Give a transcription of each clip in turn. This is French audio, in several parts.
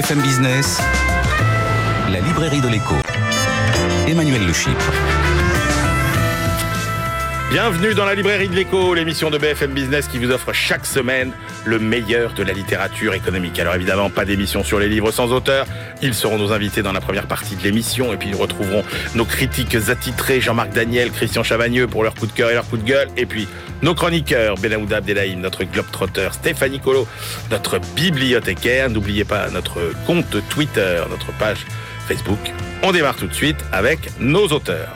BFM Business, la librairie de l'écho. Emmanuel Le. Bienvenue dans la librairie de l'écho, l'émission de BFM Business qui vous offre chaque semaine le meilleur de la littérature économique. Alors évidemment, pas d'émission sur les livres sans auteur. Ils seront nos invités dans la première partie de l'émission et puis nous retrouverons nos critiques attitrés Jean-Marc Daniel, Christian Chavagneux pour leur coup de cœur et leur coup de gueule. Et puis nos chroniqueurs, Benahouda Abdelhaim, notre globe-trotter, Stéphanie Colo, notre bibliothécaire. N'oubliez pas notre compte Twitter, notre page Facebook. On démarre tout de suite avec nos auteurs.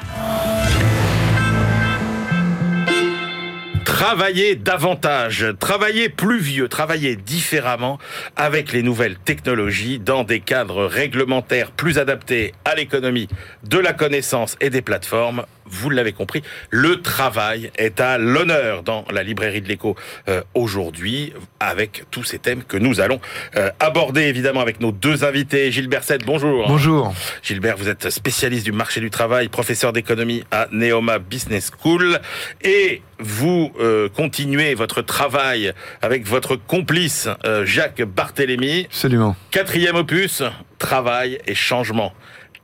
Travailler davantage, travailler plus vieux, travailler différemment avec les nouvelles technologies dans des cadres réglementaires plus adaptés à l'économie de la connaissance et des plateformes vous l'avez compris, le travail est à l'honneur dans la librairie de l'écho euh, aujourd'hui, avec tous ces thèmes que nous allons euh, aborder évidemment avec nos deux invités. Gilbert Sette, bonjour. Bonjour. Gilbert, vous êtes spécialiste du marché du travail, professeur d'économie à Neoma Business School, et vous euh, continuez votre travail avec votre complice Jacques Barthélémy. Absolument. Quatrième opus, travail et changement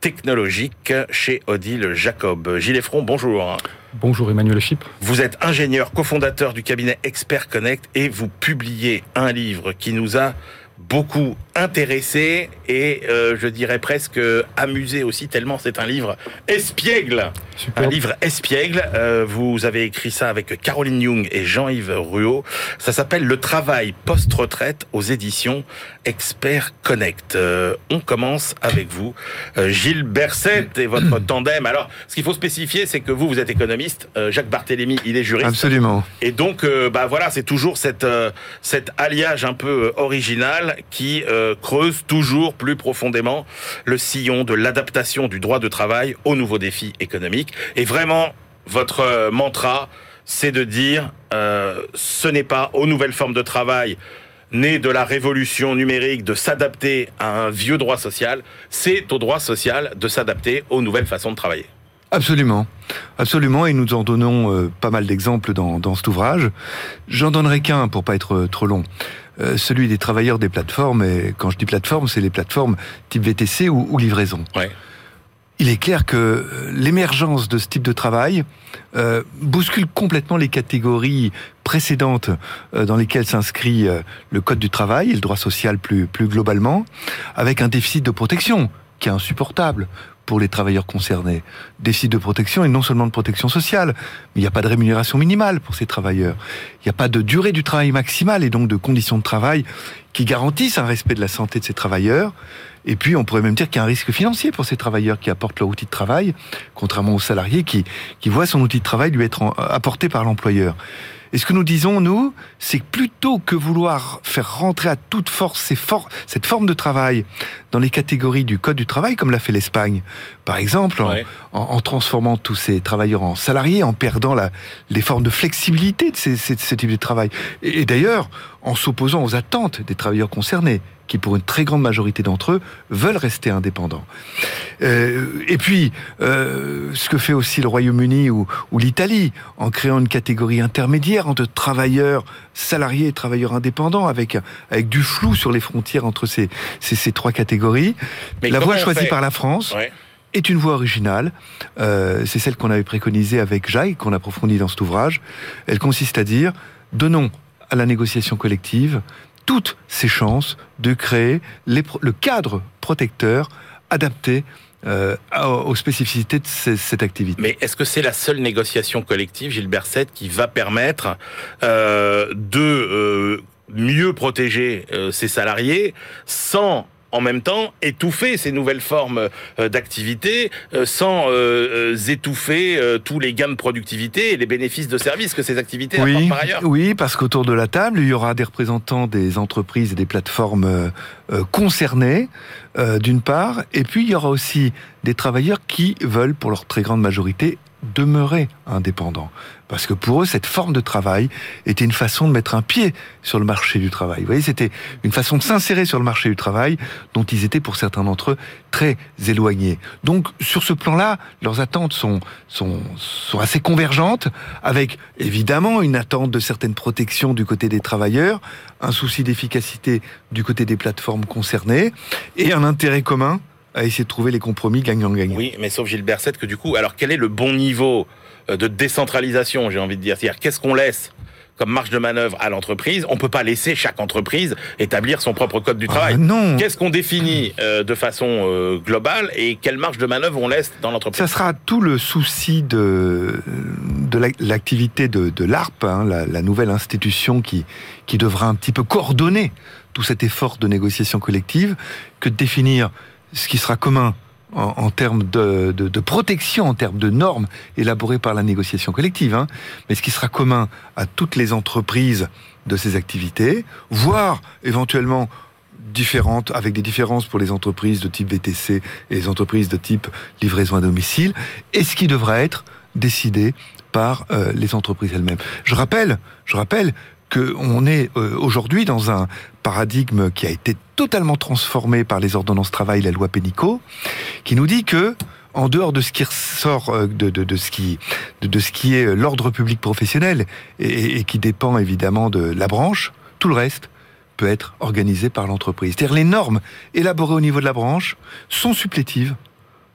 technologique chez Odile Jacob. Gilles Front, bonjour. Bonjour Emmanuel Chip. Vous êtes ingénieur, cofondateur du cabinet Expert Connect et vous publiez un livre qui nous a beaucoup intéressé et euh, je dirais presque amusé aussi tellement c'est un livre espiègle. Un livre espiègle. Euh, vous avez écrit ça avec Caroline Young et Jean-Yves Ruot. Ça s'appelle Le travail post-retraite aux éditions Expert Connect. Euh, on commence avec vous, Gilles Berset et votre tandem. Alors, ce qu'il faut spécifier, c'est que vous, vous êtes économiste. Jacques Barthélémy, il est juriste. Absolument. Et donc, bah voilà, c'est toujours cette, cet alliage un peu original qui euh, creuse toujours plus profondément le sillon de l'adaptation du droit de travail aux nouveaux défis économiques. Et vraiment, votre euh, mantra, c'est de dire euh, ce n'est pas aux nouvelles formes de travail nées de la révolution numérique de s'adapter à un vieux droit social, c'est au droit social de s'adapter aux nouvelles façons de travailler. Absolument, absolument, et nous en donnons pas mal d'exemples dans, dans cet ouvrage. J'en donnerai qu'un pour pas être trop long. Euh, celui des travailleurs des plateformes. Et quand je dis plateforme, c'est les plateformes type VTC ou, livraison. Il est clair que euh, l'émergence de ce type de travail euh, bouscule complètement les catégories précédentes dans lesquelles s'inscrit le code du travail et le droit social plus, plus globalement, avec un déficit de protection qui est insupportable pour les travailleurs concernés. Des sites de protection et non seulement de protection sociale, mais il n'y a pas de rémunération minimale pour ces travailleurs. Il n'y a pas de durée du travail maximale et donc de conditions de travail qui garantissent un respect de la santé de ces travailleurs. Et puis, on pourrait même dire qu'il y a un risque financier pour ces travailleurs qui apportent leur outil de travail, contrairement aux salariés qui, qui voient son outil de travail lui être apporté par l'employeur. Et ce que nous disons, nous, c'est que plutôt que vouloir faire rentrer à toute force ces for cette forme de travail dans les catégories du Code du travail, comme l'a fait l'Espagne, par exemple, en, en, transformant tous ces travailleurs en salariés, en perdant la, les formes de flexibilité de ces, ces, ces types de travail. Et, et d'ailleurs, en s'opposant aux attentes des travailleurs concernés qui pour une très grande majorité d'entre eux veulent rester indépendants. Euh, et puis, euh, ce que fait aussi le Royaume-Uni ou, ou l'Italie, en créant une catégorie intermédiaire entre travailleurs salariés et travailleurs indépendants, avec, avec du flou sur les frontières entre ces, ces, ces trois catégories. Mais la voie choisie par la France. Ouais est une voie originale. Euh, c'est celle qu'on avait préconisée avec Jacques, qu'on approfondit dans cet ouvrage. Elle consiste à dire, donnons à la négociation collective toutes ses chances de créer le cadre protecteur adapté euh, aux spécificités de cette activité. Mais est-ce que c'est la seule négociation collective, Gilbert Sette, qui va permettre euh, de euh, mieux protéger ses salariés sans en même temps étouffer ces nouvelles formes euh, d'activité euh, sans euh, étouffer tous les gains de productivité et les bénéfices de services que ces activités oui, apportent par ailleurs. Oui, parce qu'autour de la table, il y aura des représentants des entreprises et des plateformes concernées, d'une part, et puis il y aura aussi des travailleurs qui veulent, pour leur très grande majorité, demeurer indépendants. Parce que pour eux, cette forme de travail était une façon de mettre un pied sur le marché du travail. Vous voyez, c'était une façon de s'insérer sur le marché du travail dont ils étaient, pour certains d'entre eux, très éloignés. Donc, sur ce plan-là, leurs attentes sont, sont, sont assez convergentes, avec évidemment une attente de certaines protections du côté des travailleurs, un souci d'efficacité du côté des plateformes concernées, et un intérêt commun à essayer de trouver les compromis gagnant-gagnant. Oui, mais sauf Gilles Berset que du coup, alors quel est le bon niveau euh, de décentralisation, j'ai envie de dire? C'est-à-dire qu'est-ce qu'on laisse comme marge de manœuvre à l'entreprise? On peut pas laisser chaque entreprise établir son propre code du Ah, travail. non, Qu'est-ce qu'on définit euh, de façon euh, globale et quelle marge de manœuvre on laisse dans l'entreprise? Ça sera tout le souci de, de la- l'activité de, de l'ARP, hein, la, la nouvelle institution qui, qui devra un petit peu coordonner tout cet effort de négociation collective, que de définir ce qui sera commun en, termes de protection, en termes de normes élaborées par la négociation collective, hein, mais ce qui sera commun à toutes les entreprises de ces activités, voire éventuellement différentes, avec des différences pour les entreprises de type VTC et les entreprises de type livraison à domicile, et ce qui devra être décidé par euh, les entreprises elles-mêmes. Je rappelle, je rappelle qu'on est euh, aujourd'hui dans un paradigme qui a été totalement transformé par les ordonnances travail, la loi Pénicaud, qui nous dit que en dehors de ce qui ressort euh, de, de, de ce qui de, ce qui est euh, l'ordre public professionnel et, et qui dépend évidemment de la branche, tout le reste peut être organisé par l'entreprise. C'est-à-dire les normes élaborées au niveau de la branche sont supplétives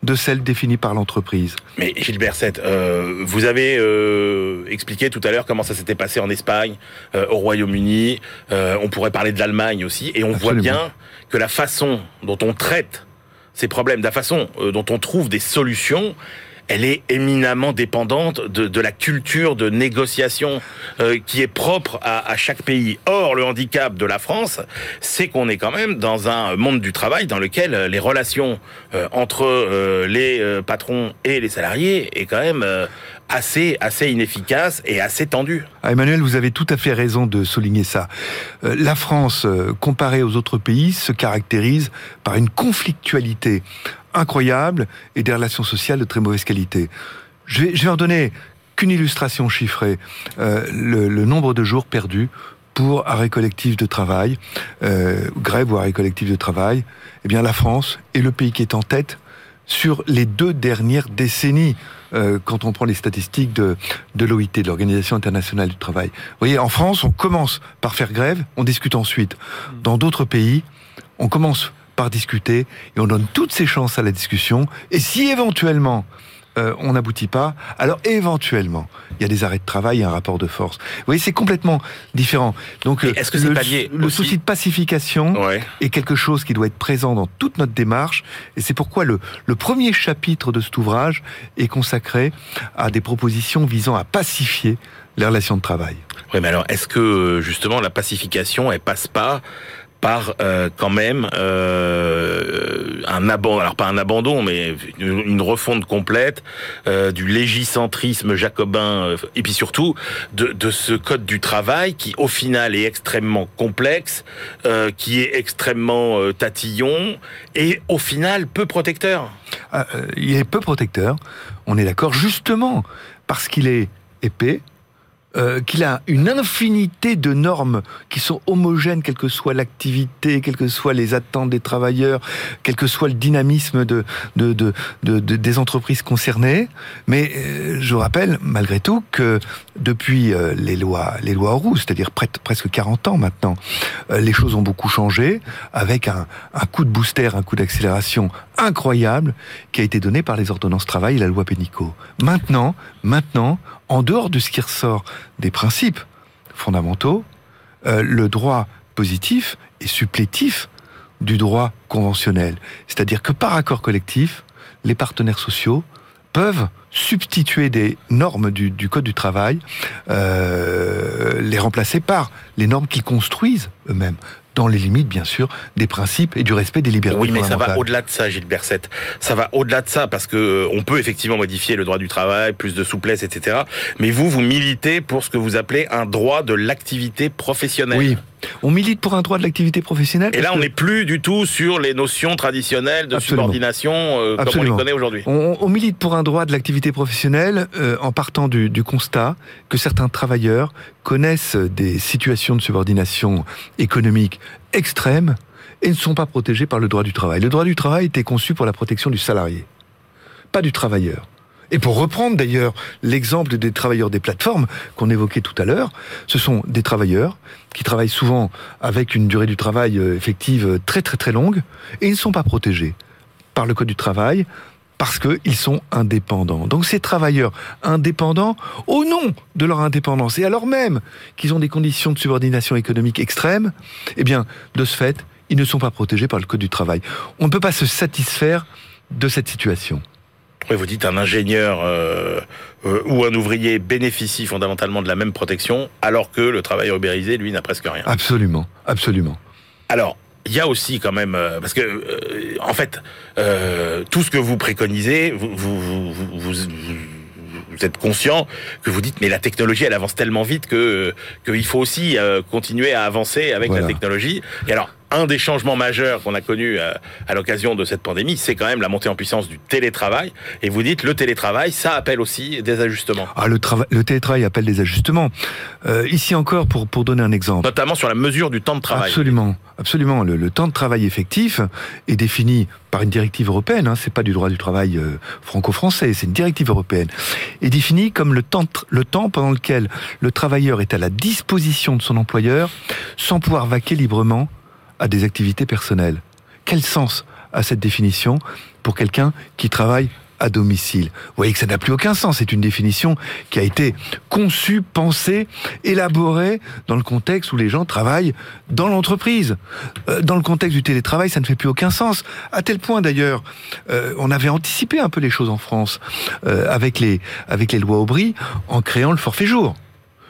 de celles définies par l'entreprise. Mais Gilles Berset, euh, vous avez euh, expliqué tout à l'heure comment ça s'était passé en Espagne, euh, au Royaume-Uni. on pourrait parler de l'Allemagne aussi, et on voit bien que la façon dont on traite ces problèmes, la façon dont on trouve des solutions, elle est éminemment dépendante de, la culture de négociation euh, qui est propre à, chaque pays. Or, le handicap de la France, c'est qu'on est quand même dans un monde du travail dans lequel euh, les relations euh, entre les patrons et les salariés est quand même assez assez inefficace et assez tendu. Ah, Emmanuel, vous avez tout à fait raison de souligner ça. La France, comparée aux autres pays, se caractérise par une conflictualité incroyable et des relations sociales de très mauvaise qualité. Je vais, je vais en donner qu'une illustration chiffrée. Euh, le, le nombre de jours perdus pour arrêt collectif de travail, euh, grève ou arrêt collectif de travail, eh bien la France est le pays qui est en tête sur les deux dernières décennies, euh, quand on prend les statistiques de, de l'OIT, de l'Organisation internationale du travail. Vous voyez, en France, on commence par faire grève, on discute ensuite. Dans d'autres pays, on commence par discuter et on donne toutes ses chances à la discussion. Et si éventuellement euh, on n'aboutit pas, alors éventuellement il y a des arrêts de travail et un rapport de force. Vous voyez, c'est complètement différent. Donc, euh, est-ce que le, pas lié le aussi souci de pacification Ouais. est quelque chose qui doit être présent dans toute notre démarche. Et c'est pourquoi le, le premier chapitre de cet ouvrage est consacré à des propositions visant à pacifier les relations de travail. Oui, mais alors est-ce que euh, justement la pacification elle passe pas par euh, quand même euh, un abandon, alors pas un abandon, mais une, refonte complète euh, du légicentrisme jacobin et puis surtout de, ce code du travail qui au final est extrêmement complexe, qui est extrêmement tatillon et au final peu protecteur. Ah, il est peu protecteur, on est d'accord, justement parce qu'il est épais, euh, qu'il a une infinité de normes qui sont homogènes, quelle que soit l'activité, quelles que soient les attentes des travailleurs, quel que soit le dynamisme de, de, de, de- de- des entreprises concernées. Mais euh, je rappelle, malgré tout, que depuis euh, les lois, les lois Roux, c'est-à-dire presque 40 ans maintenant, euh, les choses ont beaucoup changé, avec un coup de booster, un coup d'accélération incroyable qui a été donné par les ordonnances travail et la loi Pénicaud. Maintenant, maintenant, en dehors de ce qui ressort des principes fondamentaux, euh, le droit positif est supplétif du droit conventionnel. C'est-à-dire que par accord collectif, les partenaires sociaux peuvent substituer des normes du, Code du travail, euh, les remplacer par les normes qu'ils construisent eux-mêmes dans les limites, bien sûr, des principes et du respect des libertés. Oui, mais ça va au-delà de ça, Gilles Berset. Ça va au-delà de ça parce que euh, on peut effectivement modifier le droit du travail, plus de souplesse, etc. Mais vous, vous militez pour ce que vous appelez un droit de l'activité professionnelle. Oui. On milite pour un droit de l'activité professionnelle. Et là, on n'est plus du tout sur les notions traditionnelles de subordination euh, comme on les connaît aujourd'hui. On, milite pour un droit de l'activité professionnelle euh, en partant du, du, constat que certains travailleurs connaissent des situations de subordination économique extrêmes et ne sont pas protégés par le droit du travail. Le droit du travail était conçu pour la protection du salarié, pas du travailleur. Et pour reprendre d'ailleurs l'exemple des travailleurs des plateformes qu'on évoquait tout à l'heure, ce sont des travailleurs qui travaillent souvent avec une durée du travail euh, effective très très très longue et ils ne sont pas protégés par le Code du travail parce qu'ils sont indépendants. Donc ces travailleurs indépendants, au nom de leur indépendance, et alors même qu'ils ont des conditions de subordination économique extrêmes, eh bien, de ce fait, ils ne sont pas protégés par le Code du travail. On ne peut pas se satisfaire de cette situation. Oui, vous dites un ingénieur euh, euh, ou un ouvrier bénéficie fondamentalement de la même protection, alors que le travailleur ubérisé, lui, n'a presque rien. Absolument, absolument. Alors, il y a aussi quand même euh, parce que euh, en fait euh, tout ce que vous préconisez vous vous, vous, vous, vous êtes conscient que vous dites mais la technologie elle avance tellement vite que qu'il faut aussi continuer à avancer avec la technologie et alors un des changements majeurs qu'on a connus euh, à, l'occasion de cette pandémie, c'est quand même la montée en puissance du télétravail. Et vous dites, le télétravail, ça appelle aussi des ajustements. Ah, le, le télétravail appelle des ajustements. Euh, ici encore, pour, pour donner un exemple. Notamment sur la mesure du temps de travail. Absolument, absolument. Le, temps de travail effectif est défini par une directive européenne. Hein, c'est pas du droit du travail euh, franco-français, c'est une directive européenne. Est défini comme le temps, le temps pendant lequel le travailleur est à la disposition de son employeur sans pouvoir vaquer librement à des activités personnelles. Quel sens a cette définition pour quelqu'un qui travaille à domicile? Vous voyez que ça n'a plus aucun sens. C'est une définition qui a été conçue, pensée, élaborée dans le contexte où les gens travaillent dans l'entreprise. Euh, dans le contexte du télétravail, ça ne fait plus aucun sens. À tel point d'ailleurs, euh, on avait anticipé un peu les choses en France euh, avec les avec les lois Aubry en créant le forfait jour.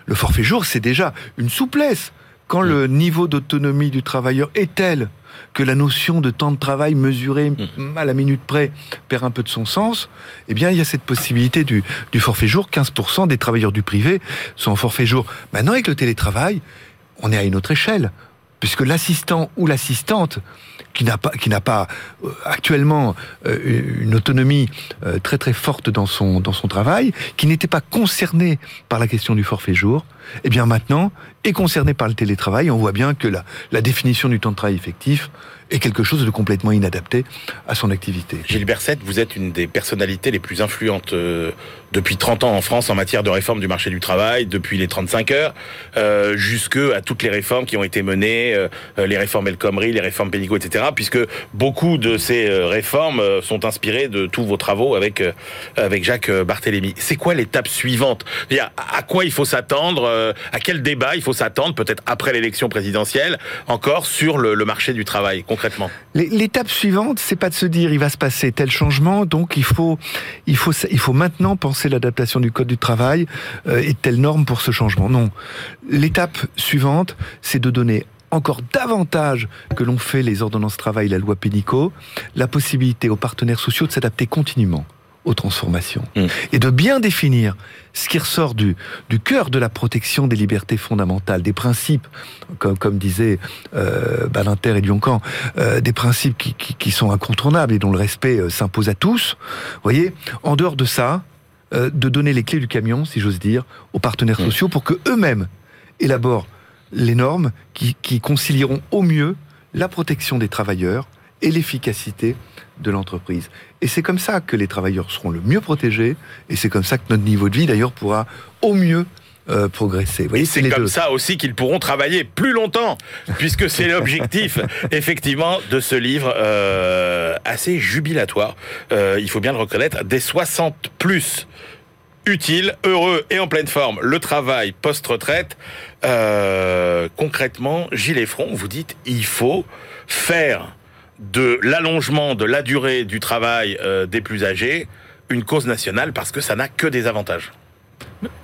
Le forfait jour, c'est déjà une souplesse quand le niveau d'autonomie du travailleur est tel que la notion de temps de travail mesuré mm. à la minute près perd un peu de son sens, eh bien, il y a cette possibilité du, du forfait jour. 15% des travailleurs du privé sont en forfait jour. Maintenant, avec le télétravail, on est à une autre échelle puisque l'assistant ou l'assistante qui n'a pas, qui n'a pas euh, actuellement euh, une autonomie euh, très très forte dans son dans son travail, qui n'était pas concerné par la question du forfait jour, eh bien maintenant est concerné par le télétravail. On voit bien que la, la définition du temps de travail effectif est quelque chose de complètement inadapté à son activité. Gilles Berset, vous êtes une des personnalités les plus influentes euh, depuis 30 ans en France en matière de réforme du marché du travail, depuis les 35 heures, euh, jusque à toutes les réformes qui ont été menées, euh, les réformes El Khomri, les réformes Pénicaud, etc., puisque beaucoup de ces euh, réformes euh, sont inspirées de tous vos travaux avec, avec Jacques Barthélémy. C'est quoi l'étape suivante? À quoi il faut s'attendre À quel débat il faut s'attendre, peut-être après l'élection présidentielle, encore sur le, le marché du travail concrètement? L'étape suivante, c'est pas de se dire il va se passer tel changement, donc il faut, il faut, il faut maintenant penser l'adaptation du code du travail euh, et telle norme pour ce changement. Non. L'étape suivante, c'est de donner encore davantage que l'ont fait les ordonnances travail, la loi Pénicaud, la possibilité aux partenaires sociaux de s'adapter continuellement aux transformations mm. et de bien définir ce qui ressort du, du cœur de la protection des libertés fondamentales, des principes, comme, comme disaient euh, Balinter et Lioncan, euh, des principes qui, qui, qui, sont incontournables et dont le respect euh, s'impose à tous. Vous voyez, en dehors de ça, euh, de donner les clés du camion, si j'ose dire, aux partenaires mm. sociaux pour que eux-mêmes élaborent les normes qui, qui concilieront au mieux la protection des travailleurs et l'efficacité de l'entreprise. Et c'est comme ça que les travailleurs seront le mieux protégés, et c'est comme ça que notre niveau de vie, d'ailleurs, pourra au mieux euh, progresser. et c'est comme ça aussi qu'ils pourront travailler plus longtemps, puisque c'est l'objectif, effectivement, de ce livre euh, assez jubilatoire. Euh, il faut bien le reconnaître, des 60 plus utile, heureux et en pleine forme, le travail post-retraite. Euh, concrètement, Gilles Front, vous dites, il faut faire de l'allongement de la durée du travail euh, des plus âgés une cause nationale parce que ça n'a que des avantages.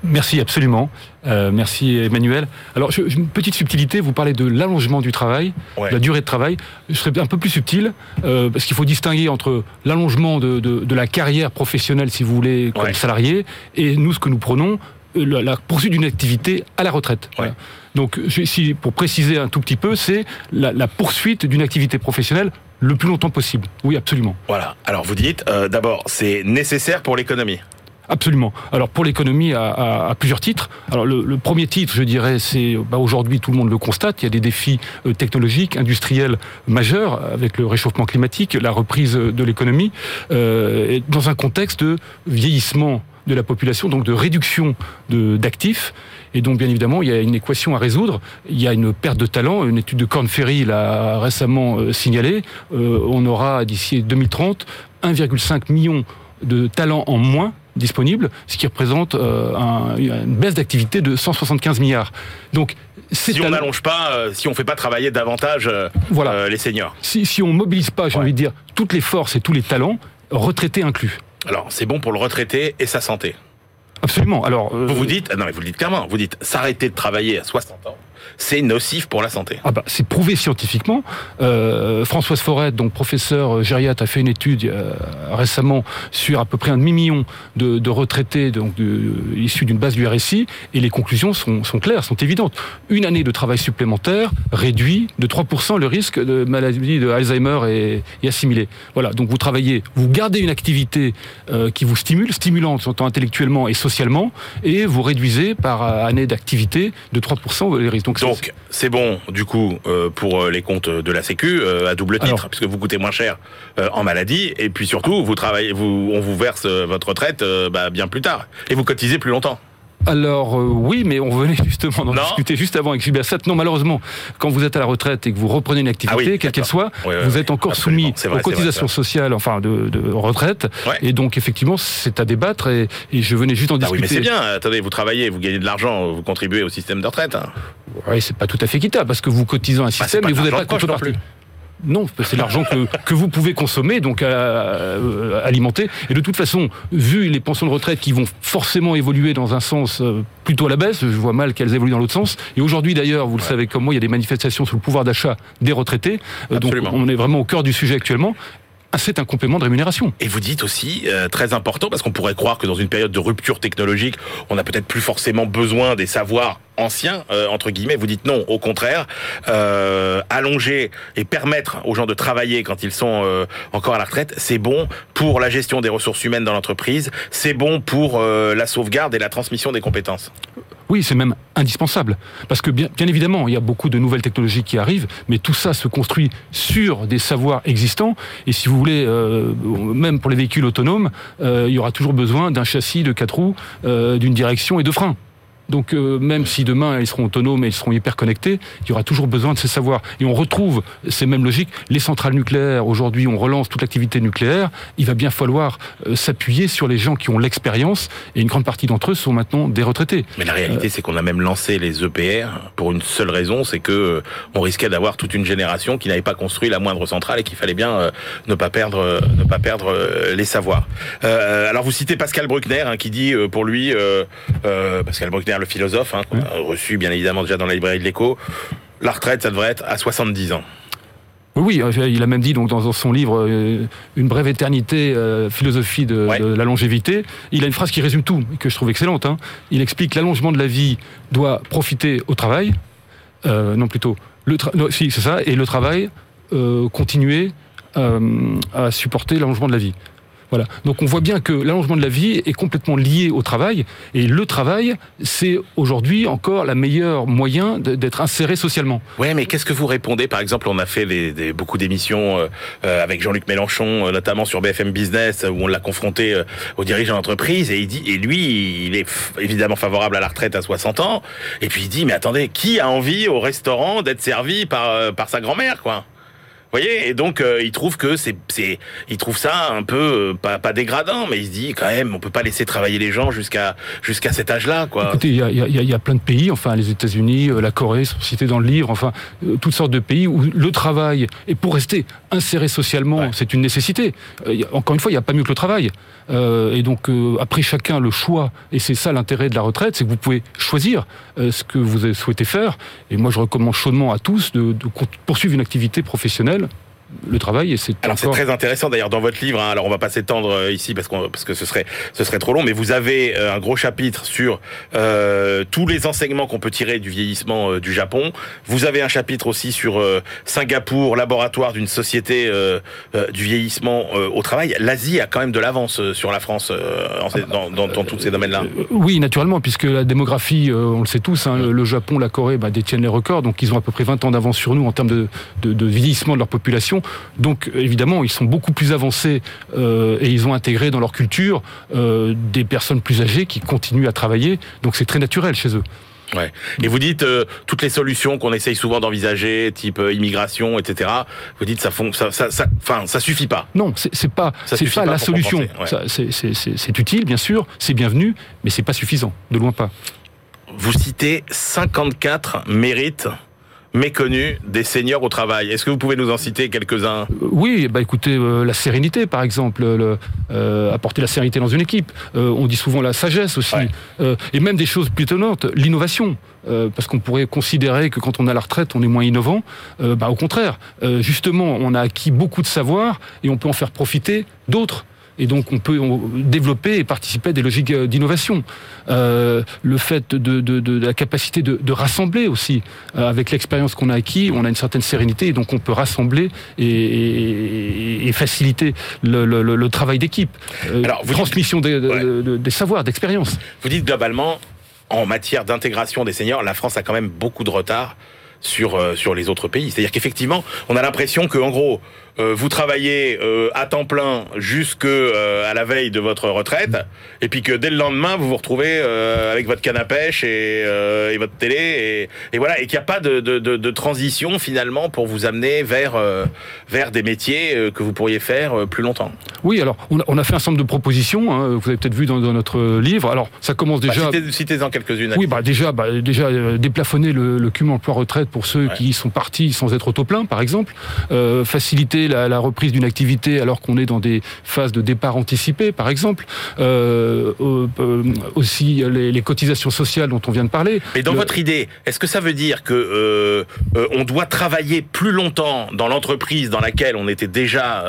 Merci absolument. Euh, merci Emmanuel. Alors, je, une petite subtilité, vous parlez de l'allongement du travail, Ouais. de la durée de travail. Je serais un peu plus subtil, euh, parce qu'il faut distinguer entre l'allongement de, de- de la carrière professionnelle, si vous voulez, comme Ouais. salarié, et nous, ce que nous prenons, euh, la, la poursuite d'une activité à la retraite. Voilà. Donc, si, pour préciser un tout petit peu, c'est la, la poursuite d'une activité professionnelle le plus longtemps possible. Oui, absolument. Voilà. Alors vous dites, euh, d'abord, c'est nécessaire pour l'économie. Absolument. Alors pour l'économie, à, plusieurs titres. Alors le, premier titre, je dirais, c'est bah, aujourd'hui tout le monde le constate. Il y a des défis euh, technologiques, industriels majeurs avec le réchauffement climatique, la reprise de l'économie, euh, dans un contexte de vieillissement de la population, donc de réduction d'actifs. Et donc, bien évidemment, il y a une équation à résoudre. Il y a une perte de talent. Une étude de Corn Ferry l'a récemment euh, signalé. Euh, on aura d'ici 2030 1,5 million de talents en moins disponibles, ce qui représente euh, un- une baisse d'activité de 175 milliards. Donc, Si on n'allonge pas, euh, si on fait pas travailler davantage euh, Voilà. les seniors. si, si on mobilise pas, j'ai Ouais. envie de dire, toutes les forces et tous les talents, retraités inclus. Alors c'est bon pour le retraité et sa santé. Absolument. Alors, Vous vous dites, ah non mais vous le dites clairement, vous dites s'arrêter de travailler à 60 ans, c'est nocif pour la santé. Ah bah, c'est prouvé scientifiquement. Euh, Françoise Forêt, donc professeur euh, gériatre, a fait une étude euh, récemment sur à peu près un demi-million de, retraités donc issus d'une base du RSI, et les conclusions sont, claires, sont évidentes. Une année de travail supplémentaire réduit de 3% le risque de maladie de Alzheimer et, et assimilée. Voilà, donc vous travaillez, vous gardez une activité qui vous stimule, stimulante tant intellectuellement et socialement, et vous réduisez par année d'activité de 3% les risques. Donc, c'est- bon du coup euh, pour euh, les comptes de la Sécu euh, à double titre Alors- puisque vous coûtez moins cher euh, en maladie. Et puis surtout vous travaillez, vous, on vous verse votre retraite bah, bien plus tard. Et vous cotisez plus longtemps. Alors euh, oui, mais on venait justement d'en discuter juste avant avec Gilbert Sat. Non, malheureusement, quand vous êtes à la retraite et que vous reprenez une activité, Ah oui, quelle qu'elle soit, Oui, oui, vous êtes encore absolument. soumis vrai, aux cotisations vrai. sociales, enfin de, de retraite. Ouais. Et donc effectivement, c'est à débattre et, et je venais juste en Ah oui mais discuter. c'est bien. Attendez, vous travaillez, vous gagnez de l'argent, vous contribuez au système de retraite. hein. Oui, c'est pas tout à fait équitable parce que vous cotisez un Bah, système et de vous n'avez l'argent pas de contrepartie. Non, c'est l'argent que, que vous pouvez consommer, donc euh, euh, alimenter. Et de toute façon, vu les pensions de retraite qui vont forcément évoluer dans un sens euh, plutôt à la baisse, je vois mal qu'elles évoluent dans l'autre sens. Et aujourd'hui d'ailleurs, vous le savez comme moi, il y a des manifestations sur le pouvoir d'achat des retraités. Euh, donc on est vraiment au cœur du sujet actuellement. Ah, C'est un complément de rémunération. Et vous dites aussi, euh, très important, parce qu'on pourrait croire que dans une période de rupture technologique, on n'a peut-être plus forcément besoin des savoirs anciens, euh, entre guillemets. Vous dites non, au contraire, euh, allonger et permettre aux gens de travailler quand ils sont euh, encore à la retraite, c'est bon pour la gestion des ressources humaines dans l'entreprise, c'est bon pour euh, la sauvegarde et la transmission des compétences. Oui, c'est même indispensable. Parce que bien, évidemment, il y a beaucoup de nouvelles technologies qui arrivent, mais tout ça se construit sur des savoirs existants. Et si vous voulez, euh, même pour les véhicules autonomes, euh, il y aura toujours besoin d'un châssis de quatre roues, euh, d'une direction et de freins. Donc euh, même si demain ils seront autonomes et ils seront hyper connectés, il y aura toujours besoin de ces savoirs. Et on retrouve ces mêmes logiques. Les centrales nucléaires, aujourd'hui on relance toute l'activité nucléaire, il va bien falloir euh, s'appuyer sur les gens qui ont l'expérience, et une grande partie d'entre eux sont maintenant des retraités. Mais la réalité, c'est qu'on a même lancé les EPR pour une seule raison, c'est que euh, on risquait d'avoir toute une génération qui n'avait pas construit la moindre centrale et qu'il fallait bien euh, ne pas perdre, euh, ne pas perdre euh, les savoirs. Euh, alors vous citez Pascal Bruckner hein, qui dit euh, pour lui, euh, euh, Pascal Bruckner, le philosophe, hein, a reçu bien évidemment déjà dans la librairie de l'Écho, la retraite, ça devrait être à 70 ans. Oui, euh, il a même dit donc dans son livre euh, Une brève éternité, euh, philosophie de, Ouais. de la longévité. Il a une phrase qui résume tout, que je trouve excellente. hein. Il explique l'allongement de la vie doit profiter au travail, euh, non plutôt le non, si c'est ça, et le travail euh, continuer euh, à supporter l'allongement de la vie. Voilà. Donc on voit bien que l'allongement de la vie est complètement lié au travail, et le travail, c'est aujourd'hui encore la meilleure moyen d'être inséré socialement. Ouais, mais qu'est-ce que vous répondez? Par exemple, on a fait beaucoup d'émissions euh, euh, avec Jean-Luc Mélenchon, euh, notamment sur BFM Business, où on l'a confronté euh, aux dirigeants d'entreprise, et il dit, et lui, il est évidemment favorable à la retraite à 60 ans, et puis il dit, mais attendez, qui a envie au restaurant d'être servi par euh, par sa grand-mère, quoi? Voyez, et donc euh, il trouve que c'est, c'est, il trouve ça un peu euh, pas, pas dégradant, mais il se dit quand même, on peut pas laisser travailler les gens jusqu'à jusqu'à cet âge-là, quoi. Écoutez, il y a, il y a- il y a plein de pays, enfin les États-Unis, euh, la Corée sont cités dans le livre, enfin toutes sortes de pays où le travail, et pour rester inséré socialement, Ouais. c'est une nécessité. Encore une fois, il n'y a pas mieux que le travail. Euh, et donc après chacun le choix, et c'est ça l'intérêt de la retraite, c'est que vous pouvez choisir ce que vous avez souhaité faire. Et moi, je recommande chaudement à tous de, poursuivre une activité professionnelle, le travail, et c'est Alors c'est très intéressant d'ailleurs dans votre livre. hein, alors on va pas s'étendre euh, ici parce qu'on parce que ce serait ce serait trop long. Mais vous avez euh, un gros chapitre sur euh, tous les enseignements qu'on peut tirer du vieillissement euh, du Japon. Vous avez un chapitre aussi sur euh, Singapour, laboratoire d'une société du vieillissement au travail. L'Asie a quand même de l'avance sur la France en dans, dans, dans tous ces domaines-là. Oui, naturellement, puisque la démographie, on le sait tous, hein, le, le Japon, la Corée bah, détiennent les records, donc ils ont à peu près 20 ans d'avance sur nous en termes de, de- de vieillissement de leur population. Donc évidemment, ils sont beaucoup plus avancés euh, et ils ont intégré dans leur culture euh, des personnes plus âgées qui continuent à travailler, donc c'est très naturel chez eux. Ouais. Et vous dites euh, toutes les solutions qu'on essaye souvent d'envisager, type euh, immigration, etc. Vous dites ça fon- ça, ça, ça, enfin, ça suffit pas. Non, c'est pas, c'est pas pas la solution. ouais. C'est utile, bien sûr, c'est bienvenu, mais c'est pas suffisant, de loin pas. Vous citez 54 mérites méconnus des seniors au travail. Est-ce que vous pouvez nous en citer quelques-uns? Oui, bah écoutez, euh, la sérénité par exemple, le, euh, apporter la sérénité dans une équipe. Euh, on dit souvent la sagesse aussi, Ouais. Euh, et même des choses plus étonnantes, l'innovation. Euh, parce qu'on pourrait considérer que quand on a la retraite, on est moins innovant. Euh, bah, au contraire, euh, justement, on a acquis beaucoup de savoir et on peut en faire profiter d'autres. Et donc, on peut développer et participer à des logiques euh, d'innovation. Euh, le fait de, de- de- de la capacité de, rassembler aussi, euh, avec l'expérience qu'on a acquis, on a une certaine sérénité et donc on peut rassembler et, et- et faciliter le, le- le- le travail d'équipe. Euh, Alors, vous transmission des, Ouais. savoirs, d'expérience. Vous dites globalement, en matière d'intégration des seniors, la France a quand même beaucoup de retard sur sur les autres pays. C'est-à-dire qu'effectivement, on a l'impression que en gros, euh, vous travaillez euh, à temps plein jusque euh, à la veille de votre retraite, et puis que dès le lendemain, vous vous retrouvez avec votre canne à pêche et, et votre télé, et, et voilà, et qu'il n'y a pas de, de, de, de transition finalement pour vous amener vers vers des métiers que vous pourriez faire plus longtemps. Oui, alors on a, on a fait un certain nombre de propositions. hein, vous avez peut-être vu dans, dans notre livre. Alors ça commence Bah, déjà. citez- Citez-en quelques-unes. Oui, bah déjà, bah déjà déplafonner le, le cumul emploi-retraite pour ceux Ouais. qui sont partis sans être au taux plein, par exemple. Euh, la, la reprise d'une activité alors qu'on est dans des phases de départ anticipé, par exemple. Euh, euh, euh, aussi les, les cotisations sociales dont on vient de parler. Mais dans Le- votre idée, est-ce que ça veut dire que euh, on doit travailler plus longtemps dans l'entreprise dans laquelle on était déjà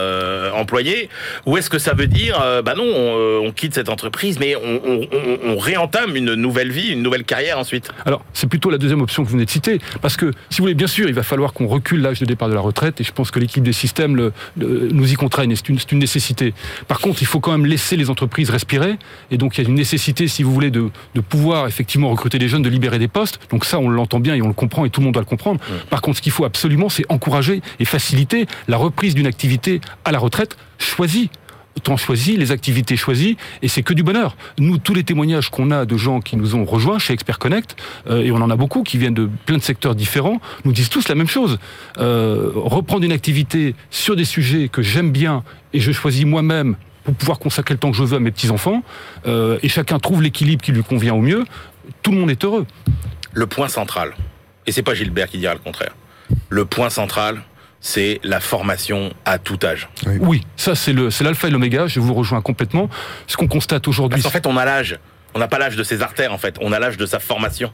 employé, ou est-ce que ça veut dire, bah non, on, on quitte cette entreprise, mais on, on- on- on réentame une nouvelle vie, une nouvelle carrière ensuite? Alors, c'est plutôt la deuxième option que vous venez de citer, parce que, si vous voulez, bien sûr, il va falloir qu'on recule l'âge de départ de la retraite, et je pense que l'équipe des systèmes le- le- nous y contraigne, et c'est une, nécessité. Par contre, il faut quand même laisser les entreprises respirer, et donc il y a une nécessité, si vous voulez, de, de pouvoir effectivement recruter des jeunes, de libérer des postes. Donc ça, on l'entend bien et on le comprend, et tout le monde doit le comprendre. Par contre, ce qu'il faut absolument, c'est encourager et faciliter la reprise d'une activité à la retraite choisie temps choisi, les activités choisies, et c'est que du bonheur. Nous, tous les témoignages qu'on a de gens qui nous ont rejoints chez Expert Connect, euh, et on en a beaucoup qui viennent de plein de secteurs différents, nous disent tous la même chose. Euh, reprendre une activité sur des sujets que j'aime bien et je choisis moi-même pour pouvoir consacrer le temps que je veux à mes petits-enfants, euh, et chacun trouve l'équilibre qui lui convient au mieux, tout le monde est heureux. Le point central, et c'est pas Gilbert qui dira le contraire, le point central, c'est la formation à tout âge. Oui, ça c'est le- c'est l'alpha et l'oméga, je vous rejoins complètement. Ce qu'on constate aujourd'hui, Parce qu'en fait, on a l'âge. On n'a pas l'âge de ses artères, en fait. On a l'âge de sa formation.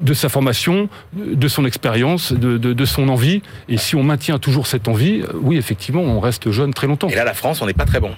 de sa formation, de son expérience, de, de- de son envie. Et si on maintient toujours cette envie, euh, oui, effectivement, on reste jeune très longtemps. Et là, la France, on n'est pas très bon.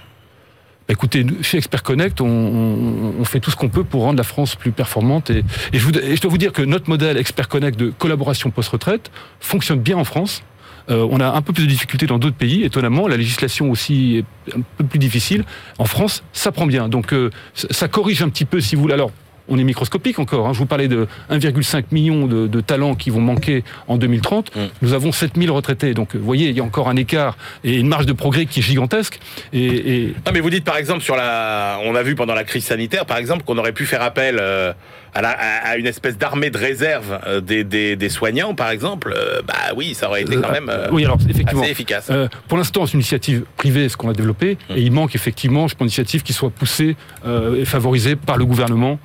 Écoutez, nous, chez Expert Connect, on, on- on fait tout ce qu'on peut pour rendre la France plus performante. Et, et je, vous- et je dois vous dire que notre modèle Expert Connect de collaboration post-retraite fonctionne bien en France. Euh, on a un peu plus de difficultés dans d'autres pays, étonnamment. La législation aussi est un peu plus difficile. En France, ça prend bien. Donc, euh, ça corrige un petit peu, si vous voulez. Alors, on est microscopique encore. hein. Je vous parlais de 1,5 million de, de talents qui vont manquer en 2030. Mm. Nous avons 7000 retraités. Donc, vous voyez, il y a encore un écart et une marge de progrès qui est gigantesque. Et, et Non, mais vous dites par exemple sur la, on a vu pendant la crise sanitaire, par exemple, qu'on aurait pu faire appel euh, à, la- à- à une espèce d'armée de réserve euh, des, des, des soignants, par exemple, euh, bah oui, ça aurait été quand même euh, oui, alors effectivement. assez efficace. Euh, pour l'instant, c'est une initiative privée, ce qu'on a développé, Hum. et il manque effectivement, je pense, une initiative qui soit poussée euh, et favorisée par le gouvernement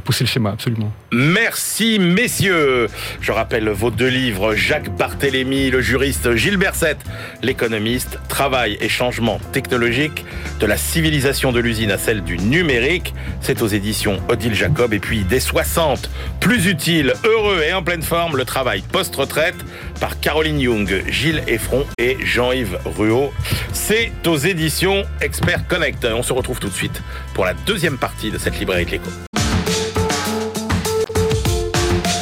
pousser le schéma, absolument. Merci messieurs. Je rappelle vos deux livres, Jacques Barthélémy, le juriste, Gilles Berset, l'économiste, Travail et changement technologique, de la civilisation de l'usine à celle du numérique. C'est aux éditions Odile Jacob et puis des 60, plus utile, heureux et en pleine forme, le travail post-retraite par Caroline Young, Gilles Effron et Jean-Yves Ruot. C'est aux éditions Expert Connect. On se retrouve tout de suite pour la deuxième partie de cette librairie de l'écho.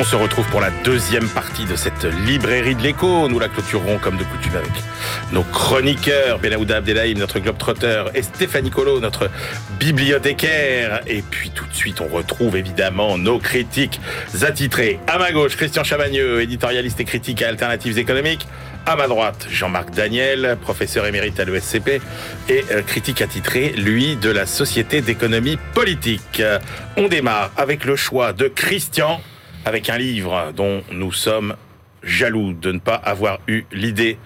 On se retrouve pour la deuxième partie de cette librairie de l'écho. Nous la clôturerons comme de coutume avec nos chroniqueurs, Benaouda Abdelhaim, notre globe-trotter, et Stéphanie Colo, notre bibliothécaire. Et puis tout de suite, on retrouve évidemment nos critiques attitrés. À ma gauche, Christian Chavagneux, éditorialiste et critique à Alternatives économiques. À ma droite, Jean-Marc Daniel, professeur émérite à l'ESCP et euh, critique attitré, lui, de la Société d'économie politique. On démarre avec le choix de Christian avec un livre dont nous sommes jaloux de ne pas avoir eu l'idée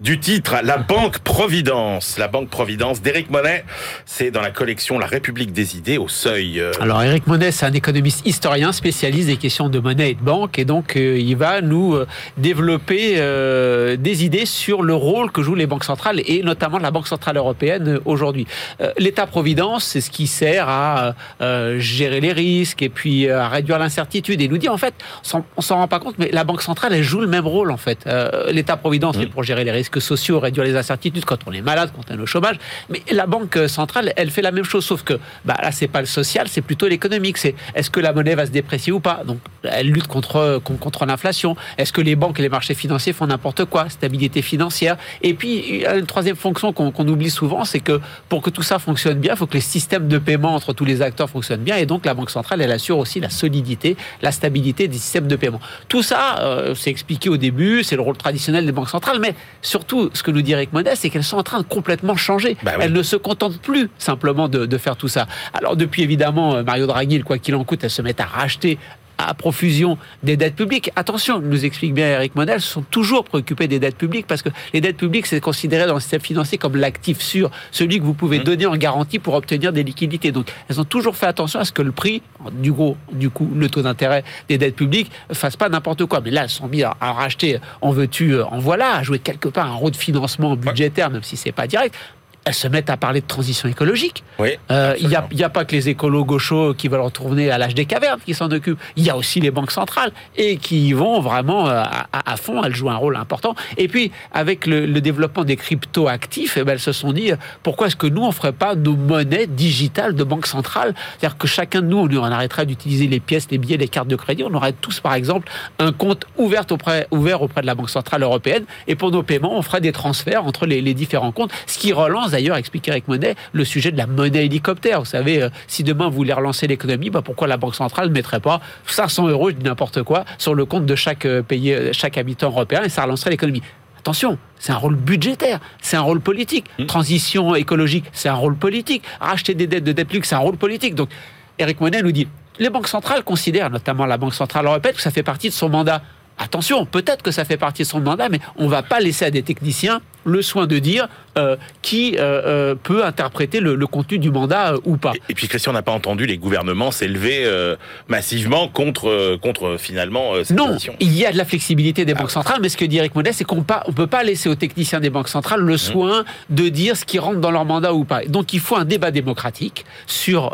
du titre La Banque Providence. La Banque Providence d'Éric Monet, c'est dans la collection La République des idées au seuil. Euh, Alors Eric Monet, c'est un économiste historien spécialiste des questions de monnaie et de banque, et donc euh, il va nous euh, développer euh, des idées sur le rôle que jouent les banques centrales et notamment la Banque centrale européenne aujourd'hui. Euh, L'État-providence, c'est ce qui sert à gérer les risques et puis à réduire l'incertitude. Et nous dit en fait, on s'en- rend pas compte, mais la Banque centrale, elle joue le même rôle en fait. L'État-providence, c'est pour gérer les risques sociaux, réduire les incertitudes quand on est malade, quand on est au chômage. Mais la Banque centrale, elle fait la même chose, sauf que bah, là, c'est pas le social, c'est plutôt l'économique. C'est est-ce que la monnaie va se déprécier ou pas? Donc, elle lutte contre, con- contre l'inflation. Est-ce que les banques et les marchés financiers font n'importe quoi? Stabilité financière. Et puis, une troisième fonction qu'on oublie souvent, c'est que pour que tout ça fonctionne bien, il faut que les systèmes de paiement entre tous les acteurs fonctionnent bien. Et donc, la Banque centrale, elle assure aussi la solidité, la stabilité des systèmes de paiement. Tout ça, euh, c'est expliqué au début, c'est le rôle traditionnel des banques centrales, mais surtout, ce que nous dit Eric Modeste, c'est qu'elles sont en train de complètement changer. Bah oui. Elles ne se contentent plus simplement de, de faire tout ça. Alors depuis évidemment euh, Mario Draghi, le quoi qu'il en coûte, elles se mettent à racheter à profusion des dettes publiques. Attention, nous explique bien Eric Model, sont toujours préoccupés des dettes publiques parce que les dettes publiques, c'est considéré dans le système financier comme l'actif sûr, celui que vous pouvez donner en garantie pour obtenir des liquidités. Donc, elles ont toujours fait attention à ce que le prix, du gros, du coup, le taux d'intérêt des dettes publiques, fasse pas n'importe quoi. Mais là, elles sont mis à, à racheter, en veux-tu, euh, en voilà, à jouer quelque part un rôle de financement budgétaire, même si c'est pas direct. Elles se mettent à parler de transition écologique. oui. Euh, Il n'y a, pas que les écolos gauchos qui veulent retourner à l'âge des cavernes qui s'en occupent. Il y a aussi les banques centrales et qui y vont vraiment euh, à, à- à fond. Elles jouent un rôle important. Et puis, avec le, le développement des crypto-actifs, eh ben, elles se sont dit euh, pourquoi est-ce que nous, on ne ferait pas nos monnaies digitales de banque centrale C'est-à-dire que chacun de nous, on, on arrêterait d'utiliser les pièces, les billets, les cartes de crédit. On aurait tous, par exemple, un compte ouvert auprès, ouvert auprès de la Banque Centrale Européenne. Et pour nos paiements, on ferait des transferts entre les, les différents comptes. Ce qui relance d'ailleurs, explique Eric Monet, le sujet de la monnaie hélicoptère. Vous savez, euh, si demain vous voulez relancer l'économie, bah pourquoi la Banque Centrale ne mettrait pas 500 euros, je dis n'importe quoi, sur le compte de chaque euh, pays, euh, chaque habitant européen et ça relancerait l'économie Attention, c'est un rôle budgétaire, c'est un rôle politique. Transition écologique, c'est un rôle politique. Racheter des dettes de dette publique, c'est un rôle politique. Donc, Eric Monet nous dit, les banques centrales considèrent, notamment la Banque centrale européenne, que ça fait partie de son mandat. Attention, peut-être que ça fait partie de son mandat, mais on ne va pas laisser à des techniciens le soin de dire euh, qui euh, euh, peut interpréter le, le contenu du mandat euh, ou pas. Et, et puis Christian n'a pas entendu les gouvernements s'élever massivement contre, contre finalement cette Non, position. il y a de la flexibilité des banques centrales, mais ce que dit Eric Modeste, c'est qu'on ne peut pas laisser aux techniciens des banques centrales le soin de dire ce qui rentre dans leur mandat ou pas. Donc il faut un débat démocratique sur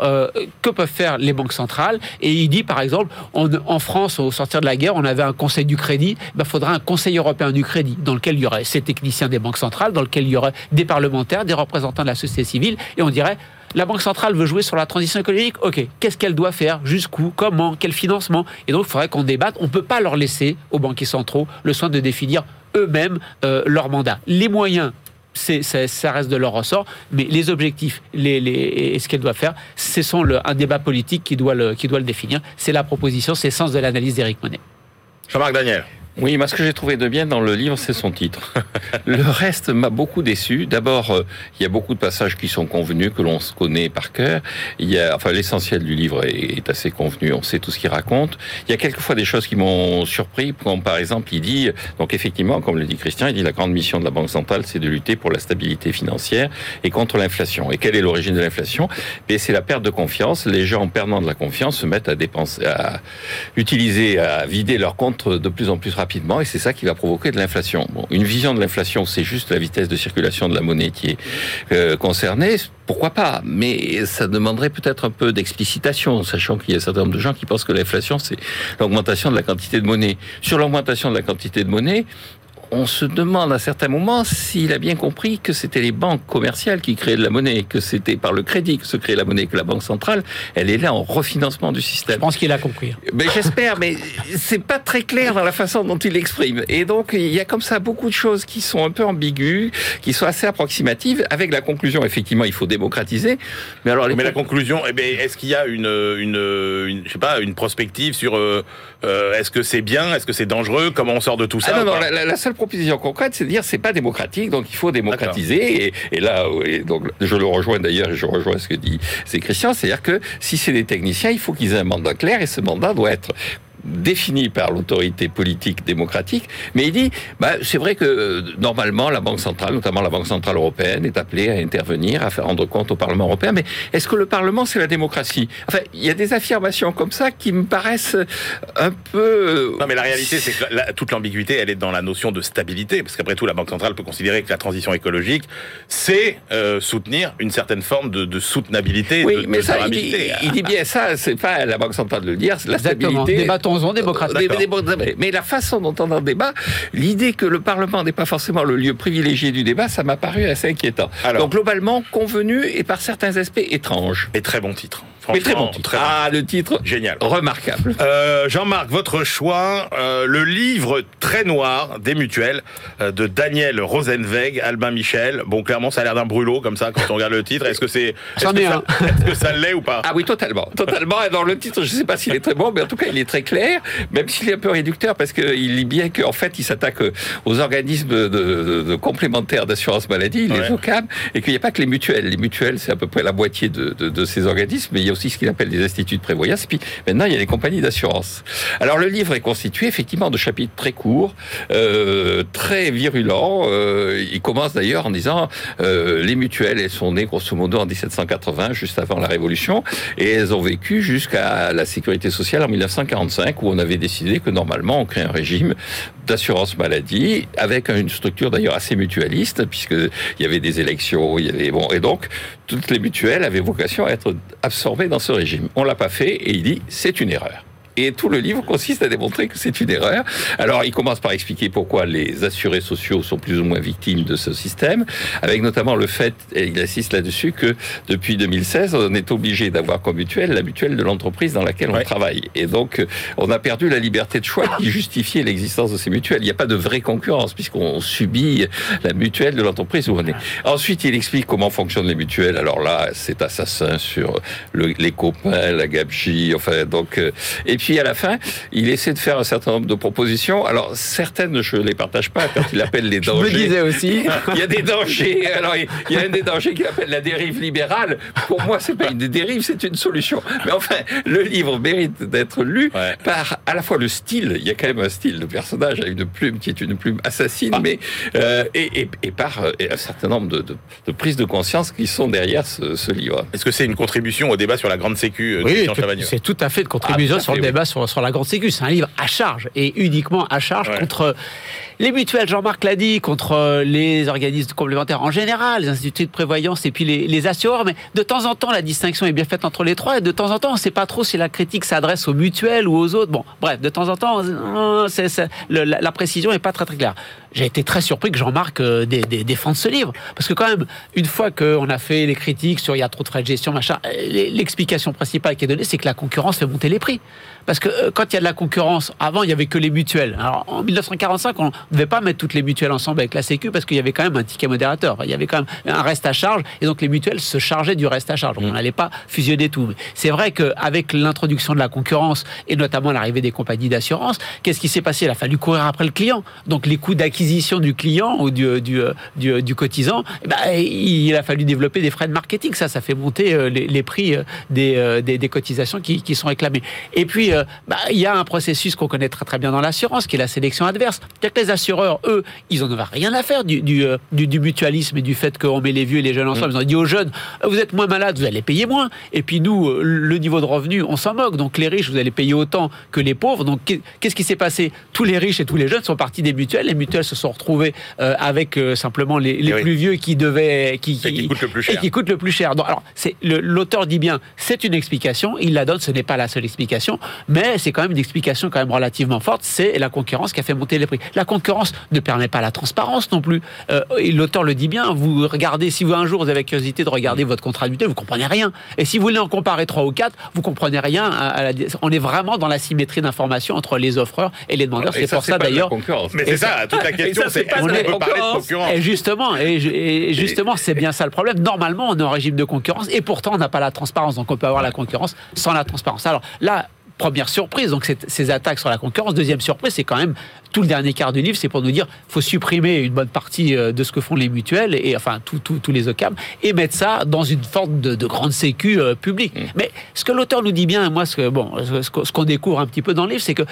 que peuvent faire les banques centrales. Et il dit, par exemple, on- en France, au sortir de la guerre, on avait un conseil du crédit, il faudra un conseil européen du crédit, dans lequel il y aurait ces techniciens des banques centrales, dans lequel il y aurait des parlementaires, des représentants de la société civile, et on dirait... La Banque centrale veut jouer sur la transition écologique. Ok, qu'est-ce qu'elle doit faire? Jusqu'où? Comment? Quel financement? Et donc, il faudrait qu'on débatte. On ne peut pas leur laisser aux banquiers centraux le soin de définir eux-mêmes euh, leur mandat. Les moyens, ça reste de leur ressort, mais les objectifs et ce qu'elles doivent faire, ce sont un débat politique qui doit le, qui doit le définir. C'est la proposition, c'est le sens de l'analyse d'Éric Monet. Jean-Marc Daniel. Oui, moi, ce que j'ai trouvé de bien dans le livre, c'est son titre. le reste m'a beaucoup déçu. D'abord, euh, il y a beaucoup de passages qui sont convenus, que l'on se connaît par cœur. Il y a, enfin, l'essentiel du livre est, assez convenu. On sait tout ce qu'il raconte. Il y a quelquefois des choses qui m'ont surpris, comme par exemple, il dit, donc effectivement, comme le dit Christian, il dit la grande mission de la Banque centrale, c'est de lutter pour la stabilité financière et contre l'inflation. Et quelle est l'origine de l'inflation? Et c'est la perte de confiance. Les gens, en perdant de la confiance, se mettent à dépenser, à utiliser, à vider leurs comptes de plus en plus rapidement rapidement et c'est ça qui va provoquer de l'inflation. Bon, une vision de l'inflation, c'est juste la vitesse de circulation de la monnaie qui est euh, concernée. Pourquoi pas? Mais ça demanderait peut-être un peu d'explicitation, sachant qu'il y a un certain nombre de gens qui pensent que l'inflation, c'est l'augmentation de la quantité de monnaie. Sur l'augmentation de la quantité de monnaie, on se demande à certains moments s'il a bien compris que c'était les banques commerciales qui créaient de la monnaie, que c'était par le crédit que se crée la monnaie, que la banque centrale, elle est là en refinancement du système. Je pense qu'il a compris. Mais j'espère, mais c'est pas très clair dans la façon dont il l'exprime. Et donc, il y a comme ça beaucoup de choses qui sont un peu ambiguës, qui sont assez approximatives, avec la conclusion, effectivement, il faut démocratiser. Mais alors, mais la conclusion, eh bien, est-ce qu'il y a une, une, une, je sais pas, une prospective sur euh, euh, est-ce que c'est bien, est-ce que c'est dangereux, comment on sort de tout ça ah Non, non, la, la seule proposition concrète, c'est de dire c'est pas démocratique, donc il faut démocratiser. Et, et, là, donc je le rejoins d'ailleurs, et je rejoins ce que dit c'est Christian, c'est-à-dire que si c'est des techniciens, il faut qu'ils aient un mandat clair, et ce mandat doit être défini par l'autorité politique démocratique, mais il dit, bah, c'est vrai que euh, normalement la Banque centrale, notamment la Banque centrale européenne, est appelée à intervenir, à faire rendre compte au Parlement européen. Mais est-ce que le Parlement c'est la démocratie? Enfin, il y a des affirmations comme ça qui me paraissent un peu. Euh, non, mais la réalité c'est que la, toute l'ambiguïté, elle est dans la notion de stabilité, parce qu'après tout, la Banque centrale peut considérer que la transition écologique, c'est euh, soutenir une certaine forme de, de soutenabilité. Oui, de, mais de ça, il dit, il dit, bien ça. C'est pas la Banque centrale de le dire. La Exactement. stabilité. Débattons démocratique. Mais la façon dont on en débat, l'idée que le Parlement n'est pas forcément le lieu privilégié du débat, ça m'a paru assez inquiétant. Alors, Donc globalement, convenu et par certains aspects étrange. Et très bon titre. Mais très bon titre. ah, le titre génial, remarquable. Euh, Jean-Marc, votre choix, euh, le livre très noir des mutuelles euh, de Daniel Rosenweg, Albin Michel. Bon, clairement, ça a l'air d'un brûlot comme ça quand on regarde le titre. Est-ce que c'est, est-ce que, est que ça l'est ou pas? Ah oui, totalement, totalement. Dans le titre, je ne sais pas s'il est très bon, mais en tout cas, il est très clair, même s'il est un peu réducteur parce qu'il lit bien qu'en fait, il s'attaque aux organismes de, de, de complémentaires d'assurance maladie, les ouais. OCAM, et qu'il n'y a pas que les mutuelles. Les mutuelles, c'est à peu près la moitié de, de ces organismes, mais il y a aussi ce qu'il appelle des instituts de prévoyance. Et puis maintenant, il y a les compagnies d'assurance. Alors le livre est constitué effectivement de chapitres très courts, euh, très virulents. Euh, il commence d'ailleurs en disant euh, les mutuelles, elles sont nées grosso modo en 1780, juste avant la Révolution, et elles ont vécu jusqu'à la sécurité sociale en 1945, où on avait décidé que normalement on crée un régime d'assurance maladie avec une structure d'ailleurs assez mutualiste, puisqu'il y avait des élections, il y avait bon, et donc toutes les mutuelles avaient vocation à être absorbées dans ce régime. On l'a pas fait et il dit c'est une erreur. Et tout le livre consiste à démontrer que c'est une erreur. Alors, il commence par expliquer pourquoi les assurés sociaux sont plus ou moins victimes de ce système, avec notamment le fait, et il insiste là-dessus, que depuis 2016, on est obligé d'avoir comme mutuelle la mutuelle de l'entreprise dans laquelle on ouais. travaille. Et donc, on a perdu la liberté de choix qui justifiait l'existence de ces mutuelles. Il n'y a pas de vraie concurrence, puisqu'on subit la mutuelle de l'entreprise où on est. Ensuite, il explique comment fonctionnent les mutuelles. Alors là, c'est assassin sur le, les copains, la gabegie, enfin, donc, et puis à la fin, il essaie de faire un certain nombre de propositions. Alors certaines, je ne les partage pas quand il appelle les dangers. Je me disais aussi. il y a des dangers. Alors il y a un des dangers qu'il appelle la dérive libérale. Pour moi, c'est pas une dérive, c'est une solution. Mais enfin, le livre mérite d'être lu ouais. par à la fois le style. Il y a quand même un style de personnage avec une plume qui est une plume assassine, ah. mais euh, et, et, et, par et un certain nombre de, de, de, prises de conscience qui sont derrière ce, ce livre. Est-ce que c'est une contribution au débat sur la grande sécu euh, Oui, c'est tout à fait une contribution ah, sur le oui. Débat sur, sur, la grande sécu. C'est un livre à charge et uniquement à charge ouais. contre les mutuelles, Jean-Marc l'a dit, contre les organismes complémentaires en général, les instituts de prévoyance et puis les, assureurs. Mais de temps en temps, la distinction est bien faite entre les trois. Et de temps en temps, on ne sait pas trop si la critique s'adresse aux mutuelles ou aux autres. Bon, bref, de temps en temps, le, la, précision n'est pas très très claire. J'ai été très surpris que Jean-Marc euh, défende ce livre. Parce que quand même, une fois qu'on a fait les critiques sur il y a trop de frais de gestion, machin, l'explication principale qui est donnée, c'est que la concurrence fait monter les prix. Parce que euh, quand il y a de la concurrence, avant, il n'y avait que les mutuelles. Alors, en 1945, on, on ne devait pas mettre toutes les mutuelles ensemble avec la Sécu parce qu'il y avait quand même un ticket modérateur. Il y avait quand même un reste à charge et donc les mutuelles se chargeaient du reste à charge. Donc on n'allait pas fusionner tout. C'est vrai qu'avec l'introduction de la concurrence et notamment l'arrivée des compagnies d'assurance, qu'est-ce qui s'est passé? Il a fallu courir après le client. Donc les coûts d'acquisition du client ou du, du, du, du cotisant, eh ben, il a fallu développer des frais de marketing. Ça, ça fait monter euh, les, les prix euh, des, euh, des, des cotisations qui, qui, sont réclamées. Et puis, bah, il y a un processus qu'on connaît très très bien dans l'assurance, qui est la sélection adverse. Les assureurs, eux, ils n'en avaient rien à faire du, du, du, du, mutualisme et du fait qu'on met les vieux et les jeunes ensemble. Ils ont dit aux jeunes, vous êtes moins malades, vous allez payer moins. Et puis nous, le niveau de revenu, on s'en moque. Donc les riches, vous allez payer autant que les pauvres. Donc qu'est-ce qui s'est passé? Tous les riches et tous les jeunes sont partis des mutuelles. Les mutuelles se sont retrouvées avec simplement les, les plus vieux qui devaient, qui, qui, et qui coûtent le plus cher. Et qui coûtent le plus cher. Donc, alors, l'auteur dit bien, c'est une explication. Il la donne. Ce n'est pas la seule explication, mais c'est quand même une explication quand même relativement forte. C'est la concurrence qui a fait monter les prix. La concurrence ne permet pas la transparence non plus. Euh, et l'auteur le dit bien. Vous regardez, si vous un jour vous avez curiosité de regarder votre contrat mutuelle, vous comprenez rien. Et si vous voulez en comparer trois ou quatre, vous comprenez rien. À la, on est vraiment dans la symétrie d'information entre les offreurs et les demandeurs. C'est pour ça, d'ailleurs. Mais c'est ça, toute la question, c'est est-ce qu'on peut parler de concurrence Et justement, et, et justement, c'est bien ça le problème. Normalement, on est en régime de concurrence et pourtant, on n'a pas la transparence. Donc, on peut avoir la concurrence sans la transparence. Alors là, première surprise, donc ces attaques sur la concurrence. Deuxième surprise, c'est quand même tout le dernier quart du livre, c'est pour nous dire faut supprimer une bonne partie de ce que font les mutuelles et enfin tous les OCAM et mettre ça dans une forme de, de grande sécu euh, publique. Mmh. Mais ce que l'auteur nous dit bien, moi ce que bon, ce qu'on découvre un petit peu dans le livre, c'est que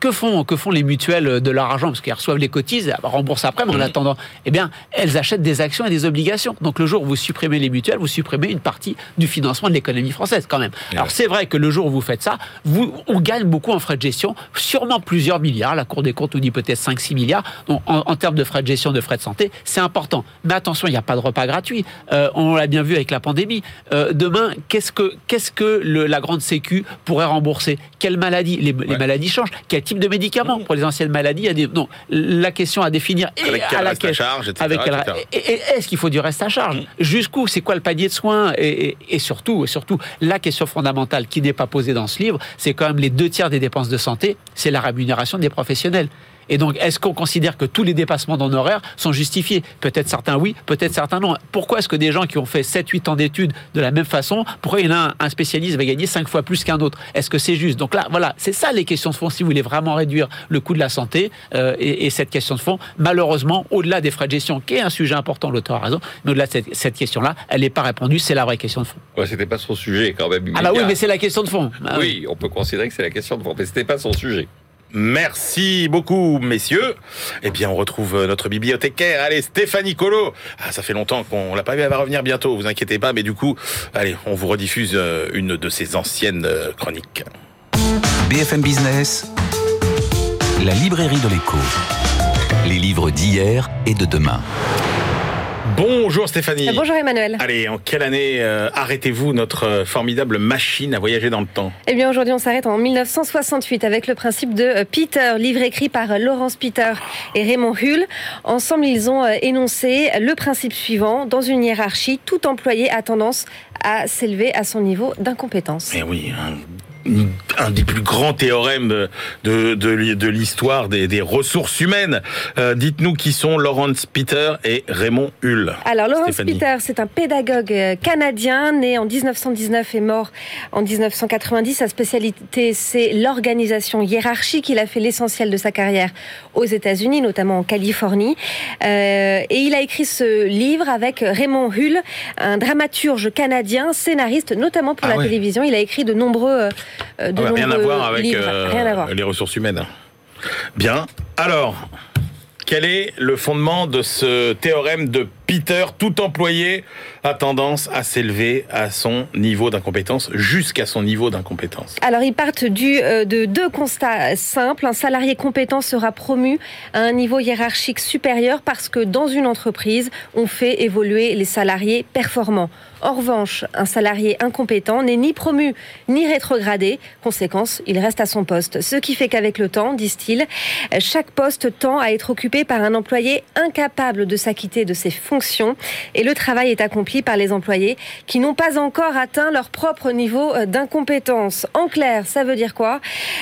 que font, que font les mutuelles de leur argent? Parce qu'elles reçoivent les cotises, elles remboursent après, mais en attendant, eh bien, elles achètent des actions et des obligations. Donc le jour où vous supprimez les mutuelles, vous supprimez une partie du financement de l'économie française, quand même. Alors c'est vrai que le jour où vous faites ça, vous, on gagne beaucoup en frais de gestion, sûrement plusieurs milliards. La Cour des comptes nous dit peut-être 5-6 milliards. Donc en, en, termes de frais de gestion, de frais de santé, c'est important. Mais attention, il n'y a pas de repas gratuit. Euh, on l'a bien vu avec la pandémie. Euh, demain, qu'est-ce que, qu'est-ce que le, la grande Sécu pourrait rembourser? Quelles maladies les, ouais. les maladies changent. Type de médicaments pour les anciennes maladies. Des, non, la question à définir et avec à la reste à charge, etc., avec etc. est-ce qu'il faut du reste à charge? Jusqu'où C'est quoi le panier de soins? Et, et, et, surtout, et surtout, la question fondamentale qui n'est pas posée dans ce livre, c'est quand même les deux tiers des dépenses de santé, c'est la rémunération des professionnels. Et donc, est-ce qu'on considère que tous les dépassements d'honoraires sont justifiés? Peut-être certains oui, peut-être certains non. Pourquoi est-ce que des gens qui ont fait 7-8 ans d'études de la même façon, pourquoi il y en a un, un spécialiste va gagner 5 fois plus qu'un autre? Est-ce que c'est juste? Donc là, voilà, c'est ça les questions de fond. Si vous voulez vraiment réduire le coût de la santé euh, et, et, cette question de fond, malheureusement, au-delà des frais de gestion, qui est un sujet important, l'auteur a raison, mais au-delà de cette, cette question-là, elle n'est pas répondue. C'est la vraie question de fond. Ouais, c'était pas son sujet quand même. Ah bah oui, mais c'est la question de fond. Ah, oui, on peut considérer que c'est la question de fond, mais c'était pas son sujet. Merci beaucoup, messieurs. Eh bien, on retrouve notre bibliothécaire. Allez, Stéphanie Colo. Ah, ça fait longtemps qu'on l'a pas vu. Elle va revenir bientôt. Vous inquiétez pas. Mais du coup, allez, on vous rediffuse une de ses anciennes chroniques. BFM Business, la librairie de l'écho. Les livres d'hier et de demain. Bonjour Stéphanie. Bonjour Emmanuel. Allez, en quelle année euh, arrêtez-vous notre formidable machine à voyager dans le temps? Eh bien aujourd'hui on s'arrête en 1968 avec le principe de Peter, livre écrit par Laurence Peter et Raymond Hull. Ensemble ils ont énoncé le principe suivant, dans une hiérarchie, tout employé a tendance à s'élever à son niveau d'incompétence. Eh oui, un un des plus grands théorèmes de, de, de l'histoire des, des, ressources humaines. Euh, Dites-nous qui sont Laurence Peter et Raymond Hull. Alors, Laurence Peter, c'est un pédagogue canadien né en 1919 et mort en 1990. Sa spécialité, c'est l'organisation hiérarchique. Il a fait l'essentiel de sa carrière aux États-Unis, notamment en Californie. Euh, et il a écrit ce livre avec Raymond Hull, un dramaturge canadien, scénariste, notamment pour ah la ouais. télévision. Il a écrit de nombreux euh, de ah bah, rien à voir avec euh, rien à voir. les ressources humaines. Bien. Alors, quel est le fondement de ce théorème de Peter Tout employé a tendance à s'élever à son niveau d'incompétence, jusqu'à son niveau d'incompétence. Alors, ils partent du, euh, de deux constats simples. Un salarié compétent sera promu à un niveau hiérarchique supérieur parce que dans une entreprise, on fait évoluer les salariés performants. En revanche, un salarié incompétent n'est ni promu ni rétrogradé. Conséquence, il reste à son poste. Ce qui fait qu'avec le temps, disent-ils, chaque poste tend à être occupé par un employé incapable de s'acquitter de ses fonctions et le travail est accompli par les employés qui n'ont pas encore atteint leur propre niveau d'incompétence. En clair, ça veut dire quoi?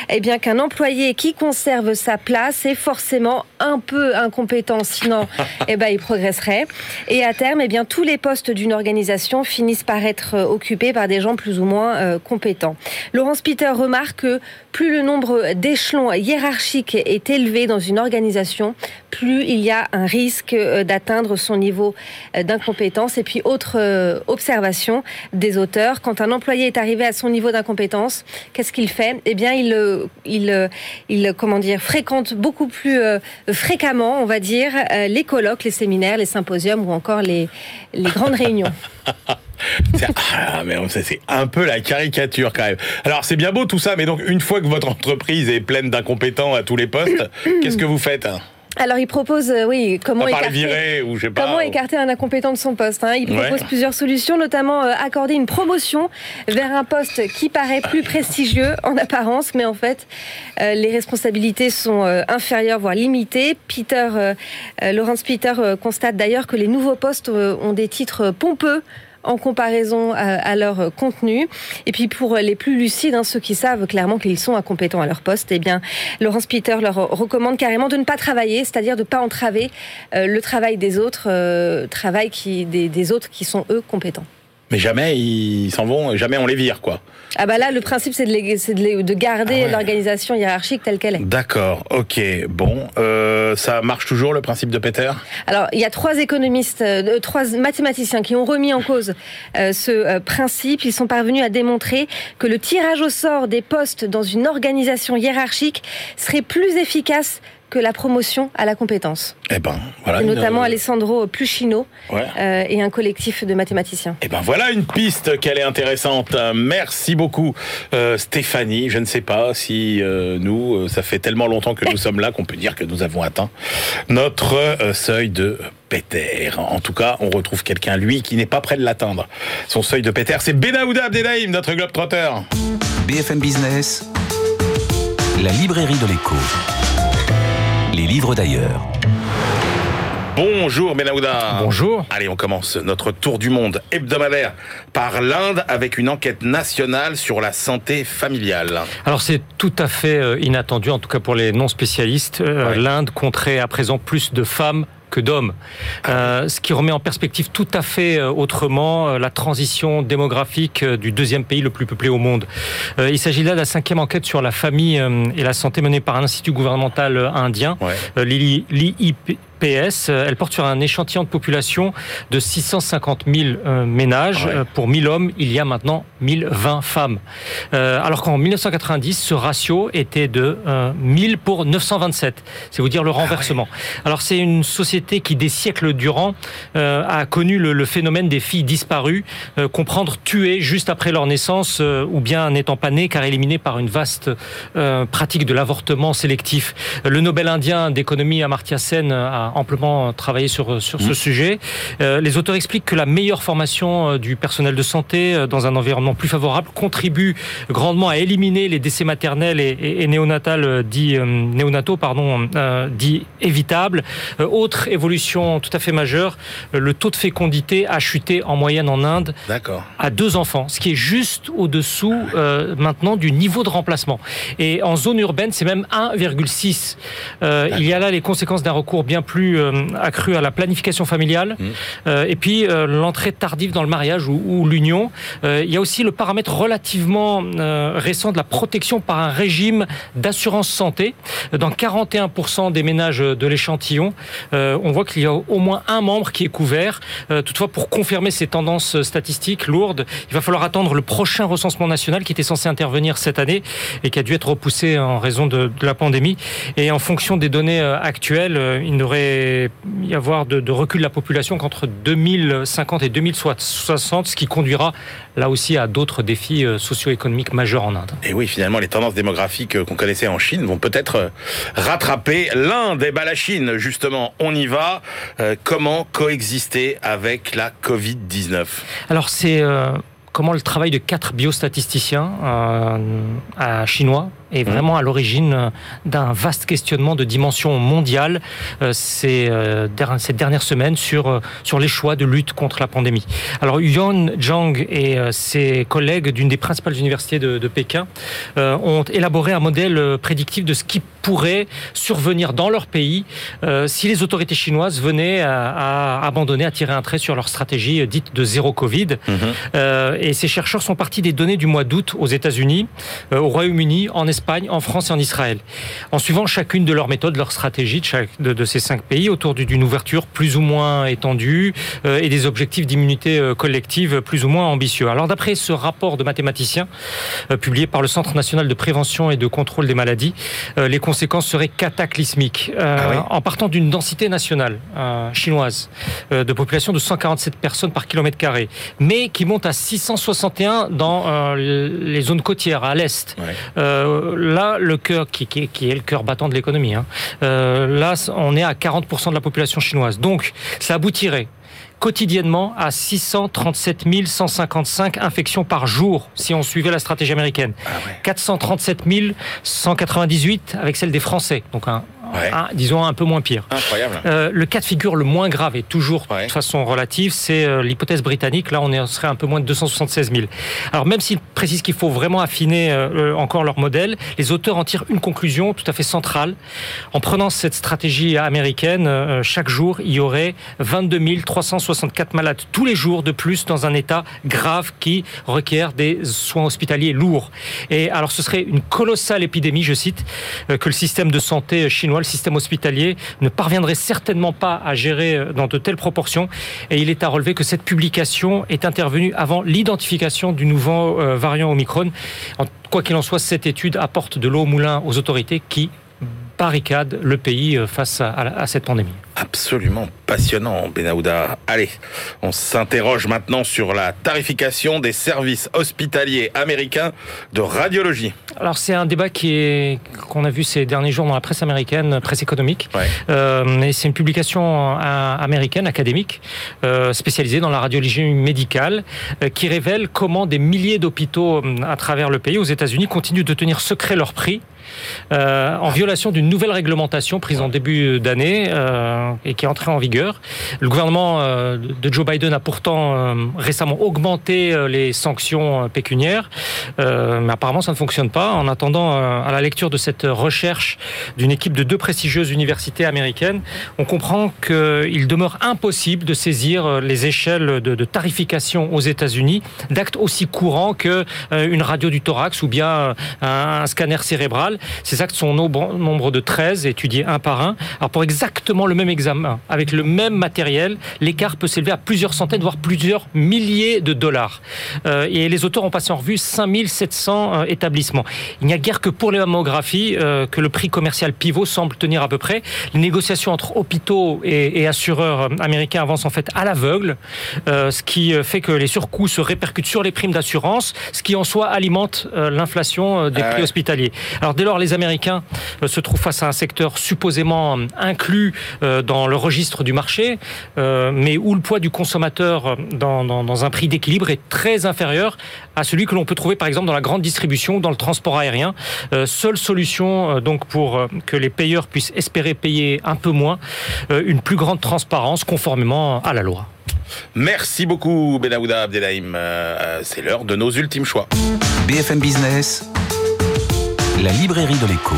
Eh bien qu'un employé qui conserve sa place est forcément un peu incompétents, sinon eh ben, ils progresseraient. Et à terme, eh bien, tous les postes d'une organisation finissent par être occupés par des gens plus ou moins compétents. Laurence Peter remarque que plus le nombre d'échelons hiérarchiques est élevé dans une organisation, plus il y a un risque euh, d'atteindre son niveau euh, d'incompétence. Et puis, autre euh, observation des auteurs, quand un employé est arrivé à son niveau d'incompétence, qu'est-ce qu'il fait? Eh bien, il, il, il, comment dire, fréquente beaucoup plus fréquemment, on va dire, les colloques, les séminaires, les symposiums ou encore les, les grandes réunions. Ah, mais c'est un peu la caricature quand même. Alors c'est bien beau tout ça, mais donc une fois que votre entreprise est pleine d'incompétents à tous les postes, qu'est-ce que vous faites? Alors, il propose, euh, oui, comment, écarter, ou pas, comment écarter un incompétent de son poste. Hein. Il propose plusieurs solutions, notamment euh, accorder une promotion vers un poste qui paraît plus prestigieux en apparence, mais en fait, euh, les responsabilités sont inférieures, voire limitées. Peter, Laurence Peter constate d'ailleurs que les nouveaux postes ont des titres pompeux en comparaison à, leur contenu. Et puis pour les plus lucides, hein, ceux qui savent clairement qu'ils sont incompétents à leur poste, eh bien, Laurence Peter leur recommande carrément de ne pas travailler, c'est-à-dire de ne pas entraver euh, le travail des autres, euh, travail qui, des autres qui sont eux compétents mais jamais ils s'en vont, jamais on les vire, quoi. Ah bah là, le principe, c'est de, de, garder ah l'organisation hiérarchique telle qu'elle est. D'accord, ok. Bon, euh, ça marche toujours, le principe de Peter? Alors, il y a trois économistes, euh, trois mathématiciens qui ont remis en cause euh, ce principe. Ils sont parvenus à démontrer que le tirage au sort des postes dans une organisation hiérarchique serait plus efficace que la promotion à la compétence. Eh ben, voilà. notamment Alessandro Pluchino euh, et un collectif de mathématiciens. Eh ben, voilà une piste qu'elle est intéressante. Merci beaucoup, euh, Stéphanie. Je ne sais pas si euh, nous, ça fait tellement longtemps que nous sommes là qu'on peut dire que nous avons atteint notre seuil de Peter. En tout cas, on retrouve quelqu'un, lui, qui n'est pas prêt de l'atteindre. Son seuil de Peter, c'est Benaouda Abdelhaim, notre globe-trotteur. BFM Business, la librairie de l'écho les livres d'ailleurs. Bonjour Benahouda. Bonjour. Allez, on commence notre tour du monde hebdomadaire par l'Inde avec une enquête nationale sur la santé familiale. Alors c'est tout à fait euh, inattendu, en tout cas pour les non spécialistes. Euh, L'Inde compterait à présent plus de femmes que d'hommes. Euh, ce qui remet en perspective tout à fait euh, autrement euh, la transition démographique du deuxième pays le plus peuplé au monde. il s'agit là de la cinquième enquête sur la famille et la santé menée par un institut gouvernemental indien, l'IIP euh, elle porte sur un échantillon de population de 650 000 euh, ménages. Euh, pour 1000 hommes, il y a maintenant 1020 femmes. alors qu'en 1990, ce ratio était de 1000 pour 927. C'est vous dire le ah renversement. Alors c'est une société qui, des siècles durant, a connu le, phénomène des filles disparues, comprendre tuées juste après leur naissance ou bien n'étant pas nées car éliminées par une vaste pratique de l'avortement sélectif. Le Nobel indien d'économie Amartya Sen a amplement travaillé sur, sur ce mmh. sujet. Euh, les auteurs expliquent que la meilleure formation euh, du personnel de santé euh, dans un environnement plus favorable contribue grandement à éliminer les décès maternels et, et, néonatales dits néonataux pardon dits évitables. autre évolution tout à fait majeure, le taux de fécondité a chuté en moyenne en Inde à deux enfants, ce qui est juste au-dessous maintenant du niveau de remplacement. Et en zone urbaine, c'est même 1,6. il y a là les conséquences d'un recours bien plus euh, accru à la planification familiale, mmh. euh, et puis euh, l'entrée tardive dans le mariage ou, l'union. il y a aussi le paramètre relativement récent de la protection par un régime d'assurance santé. Dans 41% des ménages de l'échantillon, on voit qu'il y a au moins un membre qui est couvert. toutefois, pour confirmer ces tendances statistiques lourdes, il va falloir attendre le prochain recensement national qui était censé intervenir cette année et qui a dû être repoussé en raison de, de la pandémie. Et en fonction des données actuelles, il n'aurait y avoir de, recul de la population qu'entre 2050 et 2060, ce qui conduira là aussi à d'autres défis euh, socio-économiques majeurs en Inde. Et oui, finalement, les tendances démographiques euh, qu'on connaissait en Chine vont peut-être euh, rattraper l'Inde. Et bah la Chine, justement, on y va. comment coexister avec la Covid-19 Alors c'est comment le travail de quatre biostatisticiens euh, chinois est vraiment à l'origine d'un vaste questionnement de dimension mondiale ces, cette dernière semaine sur, sur les choix de lutte contre la pandémie. Alors Yuan Zhang et ses collègues d'une des principales universités de, de Pékin ont élaboré un modèle prédictif de ce qui pourrait survenir dans leur pays si les autorités chinoises venaient à, à abandonner, à tirer un trait sur leur stratégie dite de zéro Covid. Mhm. Euh, et ces chercheurs sont partis des données du mois d'août aux États-Unis, euh, au Royaume-Uni, en Espagne, en France et en Israël. En suivant chacune de leurs méthodes, leurs stratégies de, chaque, de, ces cinq pays autour d'une ouverture plus ou moins étendue euh, et des objectifs d'immunité collective plus ou moins ambitieux. Alors d'après ce rapport de mathématiciens publié par le Centre national de prévention et de contrôle des maladies, les conséquences seraient cataclysmiques. Ah en partant d'une densité nationale chinoise de population de 147 personnes par kilomètre carré, mais qui monte à 661 dans euh, les zones côtières, à l'est. Euh, là, le cœur, qui, est le cœur battant de l'économie, hein, euh, là, on est à 40% de la population chinoise. Donc, ça aboutirait quotidiennement à 637 155 infections par jour si on suivait la stratégie américaine. 437 ah 198 avec celle des Français. Donc un, disons un peu moins pire. Incroyable. Euh, le cas de figure le moins grave et toujours de façon relative, c'est euh, l'hypothèse britannique. Là, on serait un peu moins de 276 000. Alors même s'ils précisent qu'il faut vraiment affiner euh, encore leur modèle, les auteurs en tirent une conclusion tout à fait centrale. En prenant cette stratégie américaine, chaque jour, il y aurait 22 364 malades tous les jours de plus dans un état grave qui requiert des soins hospitaliers lourds. Et alors ce serait une colossale épidémie, je cite, que le système de santé chinois le système hospitalier ne parviendrait certainement pas à gérer euh, dans de telles proportions. Et il est à relever que cette publication est intervenue avant l'identification du nouveau euh, variant Omicron. Quoi qu'il en soit, cette étude apporte de l'eau au moulin aux autorités qui barricadent le pays euh, face à cette pandémie absolument passionnant, Benahouda. Allez, on s'interroge maintenant sur la tarification des services hospitaliers américains de radiologie. Alors c'est un débat qui est qu'on a vu ces derniers jours dans la presse américaine, presse économique. Euh, c'est une publication euh, américaine, académique, euh, spécialisée dans la radiologie médicale, qui révèle comment des milliers d'hôpitaux à travers le pays, aux États-Unis, continuent de tenir secret leurs prix. En violation d'une nouvelle réglementation prise en début d'année et qui est entré en vigueur. Le gouvernement euh, de Joe Biden a pourtant euh, récemment augmenté euh, les sanctions pécuniaires, mais apparemment ça ne fonctionne pas. En attendant, à la lecture de cette recherche d'une équipe de deux prestigieuses universités américaines, on comprend qu'il demeure impossible de saisir les échelles de, tarification aux États-Unis d'actes aussi courants que une radio du thorax ou bien un, scanner cérébral. Ces actes sont au nombre de 13, étudiés un par un. Alors pour exactement le même examen, avec le même matériel, l'écart peut s'élever à plusieurs centaines, voire plusieurs milliers de dollars. Euh, et les auteurs ont passé en revue 5700 euh, établissements. Il n'y a guère que pour les mammographies euh, que le prix commercial pivot semble tenir à peu près. Les négociations entre hôpitaux et, assureurs américains avancent en fait à l'aveugle, ce qui fait que les surcoûts se répercutent sur les primes d'assurance, ce qui en soi alimente l'inflation des ah prix hospitaliers. Alors dès lors, les Américains se trouvent face à un secteur supposément inclus dans le registre du marché, euh, mais où le poids du consommateur dans, dans, un prix d'équilibre est très inférieur à celui que l'on peut trouver par exemple dans la grande distribution ou dans le transport aérien. Euh, seule solution euh, donc pour que les payeurs puissent espérer payer un peu moins, une plus grande transparence conformément à la loi. Merci beaucoup Benaouda Abdelhaim. C'est l'heure de nos ultimes choix. BFM Business, la librairie de l'écho.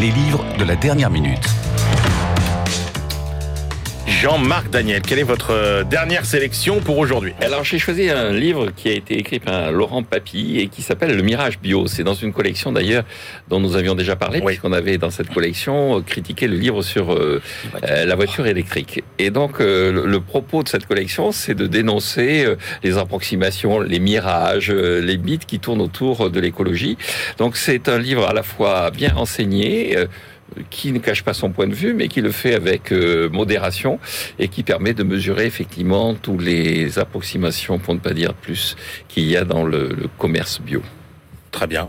Les livres de la dernière minute. Jean-Marc Daniel, quelle est votre euh, dernière sélection pour aujourd'hui? Alors j'ai choisi un livre qui a été écrit par Laurent Papy et qui s'appelle Le Mirage Bio. C'est dans une collection d'ailleurs dont nous avions déjà parlé, puisqu'on avait dans cette collection critiqué le livre sur euh, euh, la voiture électrique. Et donc le, propos de cette collection, c'est de dénoncer les approximations, les mirages, les mythes qui tournent autour de l'écologie. Donc c'est un livre à la fois bien renseigné, qui ne cache pas son point de vue, mais qui le fait avec euh, modération et qui permet de mesurer effectivement toutes les approximations, pour ne pas dire plus, qu'il y a dans le, commerce bio. Très bien.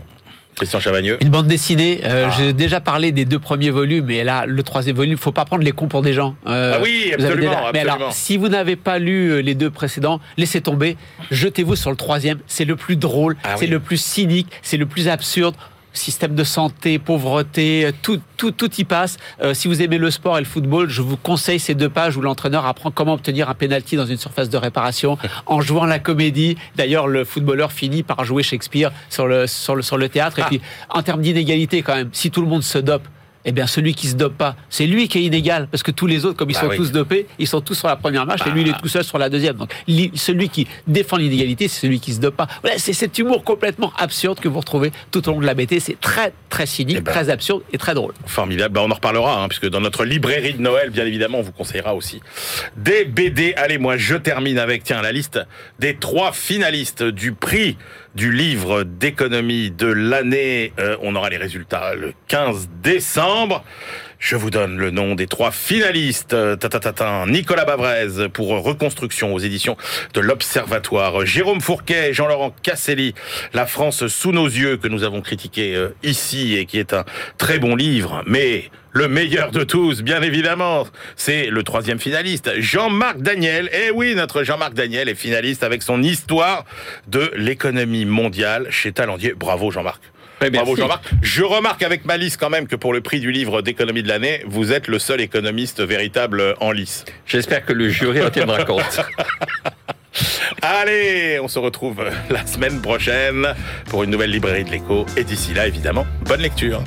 Christian Chavagneux. Une bande dessinée. Euh, ah. J'ai déjà parlé des deux premiers volumes, et là, le troisième volume, il faut pas prendre les cons pour des gens. Euh, ah oui, absolument, Mais alors, si vous n'avez pas lu les deux précédents, laissez tomber. Jetez-vous sur le troisième. C'est le plus drôle, ah c'est le plus cynique, c'est le plus absurde système de santé, pauvreté, tout, tout, tout y passe. Euh, si vous aimez le sport et le football, je vous conseille ces deux pages où l'entraîneur apprend comment obtenir un penalty dans une surface de réparation en jouant la comédie. D'ailleurs, le footballeur finit par jouer Shakespeare sur le, sur le, sur le théâtre. Et puis, en termes d'inégalité, quand même, si tout le monde se dope, eh bien, celui qui se dope pas, c'est lui qui est inégal, parce que tous les autres, comme ils Bah sont oui. tous dopés, ils sont tous sur la première marche, et lui, il est tout seul sur la deuxième. Donc, celui qui défend l'inégalité, c'est celui qui se dope pas. Voilà, c'est cet humour complètement absurde que vous retrouvez tout au long de la BT. C'est très, très cynique, Eh ben. très absurde et très drôle. Formidable. Bah, on en reparlera, hein, puisque dans notre librairie de Noël, bien évidemment, on vous conseillera aussi des BD. Allez, moi, je termine avec, tiens, la liste des trois finalistes du prix du livre d'économie de l'année. Euh, on aura les résultats le 15 décembre. Je vous donne le nom des trois finalistes. Euh, Nicolas Bavrez pour Reconstruction aux éditions de l'Observatoire. Jérôme Fourquet, Jean-Laurent Casselli, La France sous nos yeux que nous avons critiqué euh, ici et qui est un très bon livre. Mais le meilleur de tous, bien évidemment, c'est le troisième finaliste, Jean-Marc Daniel. Eh oui, notre Jean-Marc Daniel est finaliste avec son histoire de l'économie mondiale chez Talendier. Bravo Jean-Marc. Bravo. Jean-Marc. Je remarque avec ma liste quand même que pour le prix du livre d'économie de l'année, vous êtes le seul économiste véritable en lice. J'espère que le jury en tiendra compte. Allez, on se retrouve la semaine prochaine pour une nouvelle librairie de l'écho. Et d'ici là, évidemment, bonne lecture.